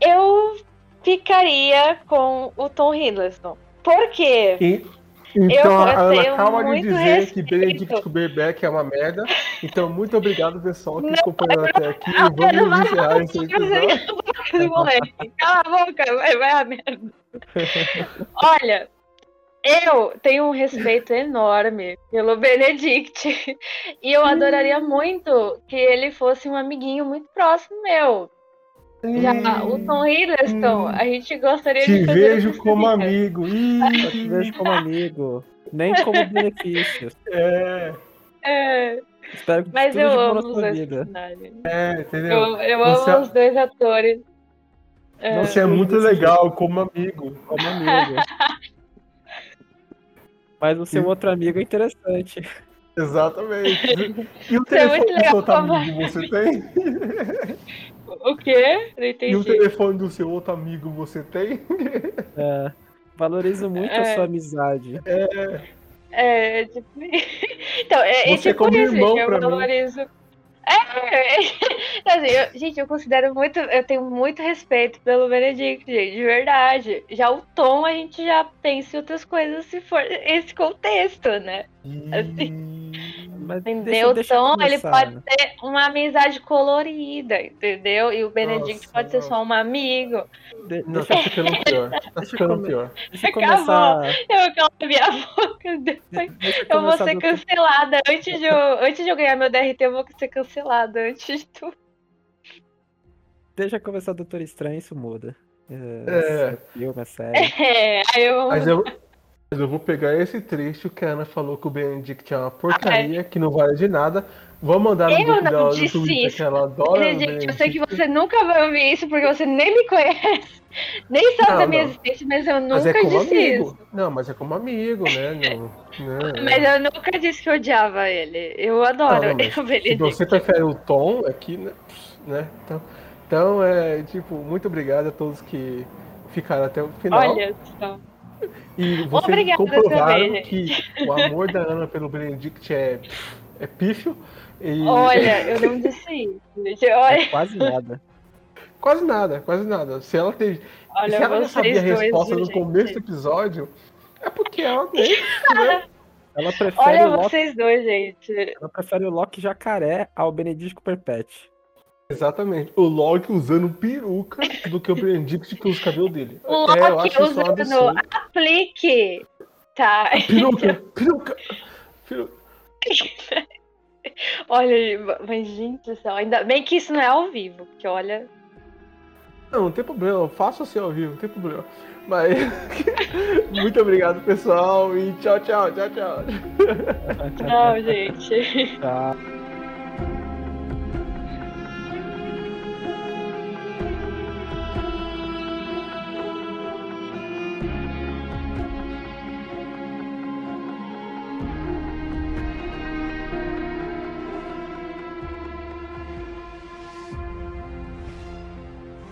eu ficaria com o Tom Hiddleston. Por quê? E- então Eu- a Ana acaba de dizer que respeito. Benedict Cumberbatch é uma merda. Então, muito obrigado, pessoal, que Não, acompanhou até aqui. eu não Vamos vou- encerrar esse episódio. Cala a boca, vai, vai a merda. Olha, eu tenho um respeito enorme pelo Benedict. E eu adoraria muito que ele fosse um amiguinho muito próximo meu. Já o Tom Hiddleston, hum. a gente gostaria Te de fazer vejo como amigo. Eu te vejo como amigo. Nem como benefícios. é, É, Espero que mas tudo eu amo os dois personagens. é, entendeu? Eu, eu Você- amo os dois atores. É. Você é muito legal como amigo. Como amigo. Mas o seu outro amigo é interessante. Exatamente. E o Você é telefone do seu outro amigo você tem? O quê? Não E o entendi. telefone do seu outro amigo você tem? É, valorizo muito a É. sua amizade. É, tipo. Então, é, é Você é tipo como isso, irmão gente, eu pra mim. Valorizo. É, assim, eu- gente, eu considero muito. Eu tenho muito respeito pelo Benedict, gente, de verdade. Já o Tom, a gente já pensa em outras coisas se for esse contexto, né? Assim. Mas Entendeu? deixa, deixa Então, ele começar. pode ter uma amizade colorida, entendeu? E o Benedict Nossa, pode ser só um amigo. De- Não, deixa, tá ficando pior. Tá ficando come- pior. deixa eu Acabou. começar. Eu calo minha boca depois. Deixa eu Eu vou ser do- cancelada. Antes de, eu, antes de eu ganhar meu DRT, eu vou ser cancelada. Antes de tudo. Deixa eu começar Doutor Estranho, isso muda. É, É. Filme, é série. É, aí eu. Mas eu, eu vou pegar esse trecho que a Ana falou que o Benedict é uma porcaria, que não vale de nada. Vou mandar no grupo dela no Twitter isso. que ela adora Benedict, eu sei que você nunca vai ouvir isso porque você nem me conhece. Nem sabe Não, da minha não. existência, mas eu Mas nunca é como disse amigo. isso. Não, mas é como amigo, né? Não, né? Mas eu nunca disse que eu odiava ele. Eu adoro Não, mas o Se Benedict. você prefere o Tom aqui, né? né? Então, então, é tipo, muito obrigado a todos que ficaram até o final. Olha só. E vocês obrigada comprovaram também, que o amor da Ana pelo Benedict é, é pífio. E Olha, eu não disse isso. gente. É Olha, quase nada. quase nada, quase nada. Se ela, teve, olha se ela já vocês sabia a resposta no gente? começo do episódio, é porque ela tem, né? Ela prefere, Olha o Loki, vocês dois, gente. ela prefere o Loki jacaré ao Benedict Cumberbatch. Exatamente. O Loki usando peruca do que o Benedict com os cabelos dele. O é, eu Loki acho isso um usando aplique. Tá. Peruca, peruca. peruca. Olha, aí, mas gente do céu, ainda bem que isso não é ao vivo, porque olha. Não, não tem problema, eu faço assim ao vivo, não tem problema. Mas muito obrigado, pessoal, e tchau, tchau, tchau, tchau. Não, gente. Tá.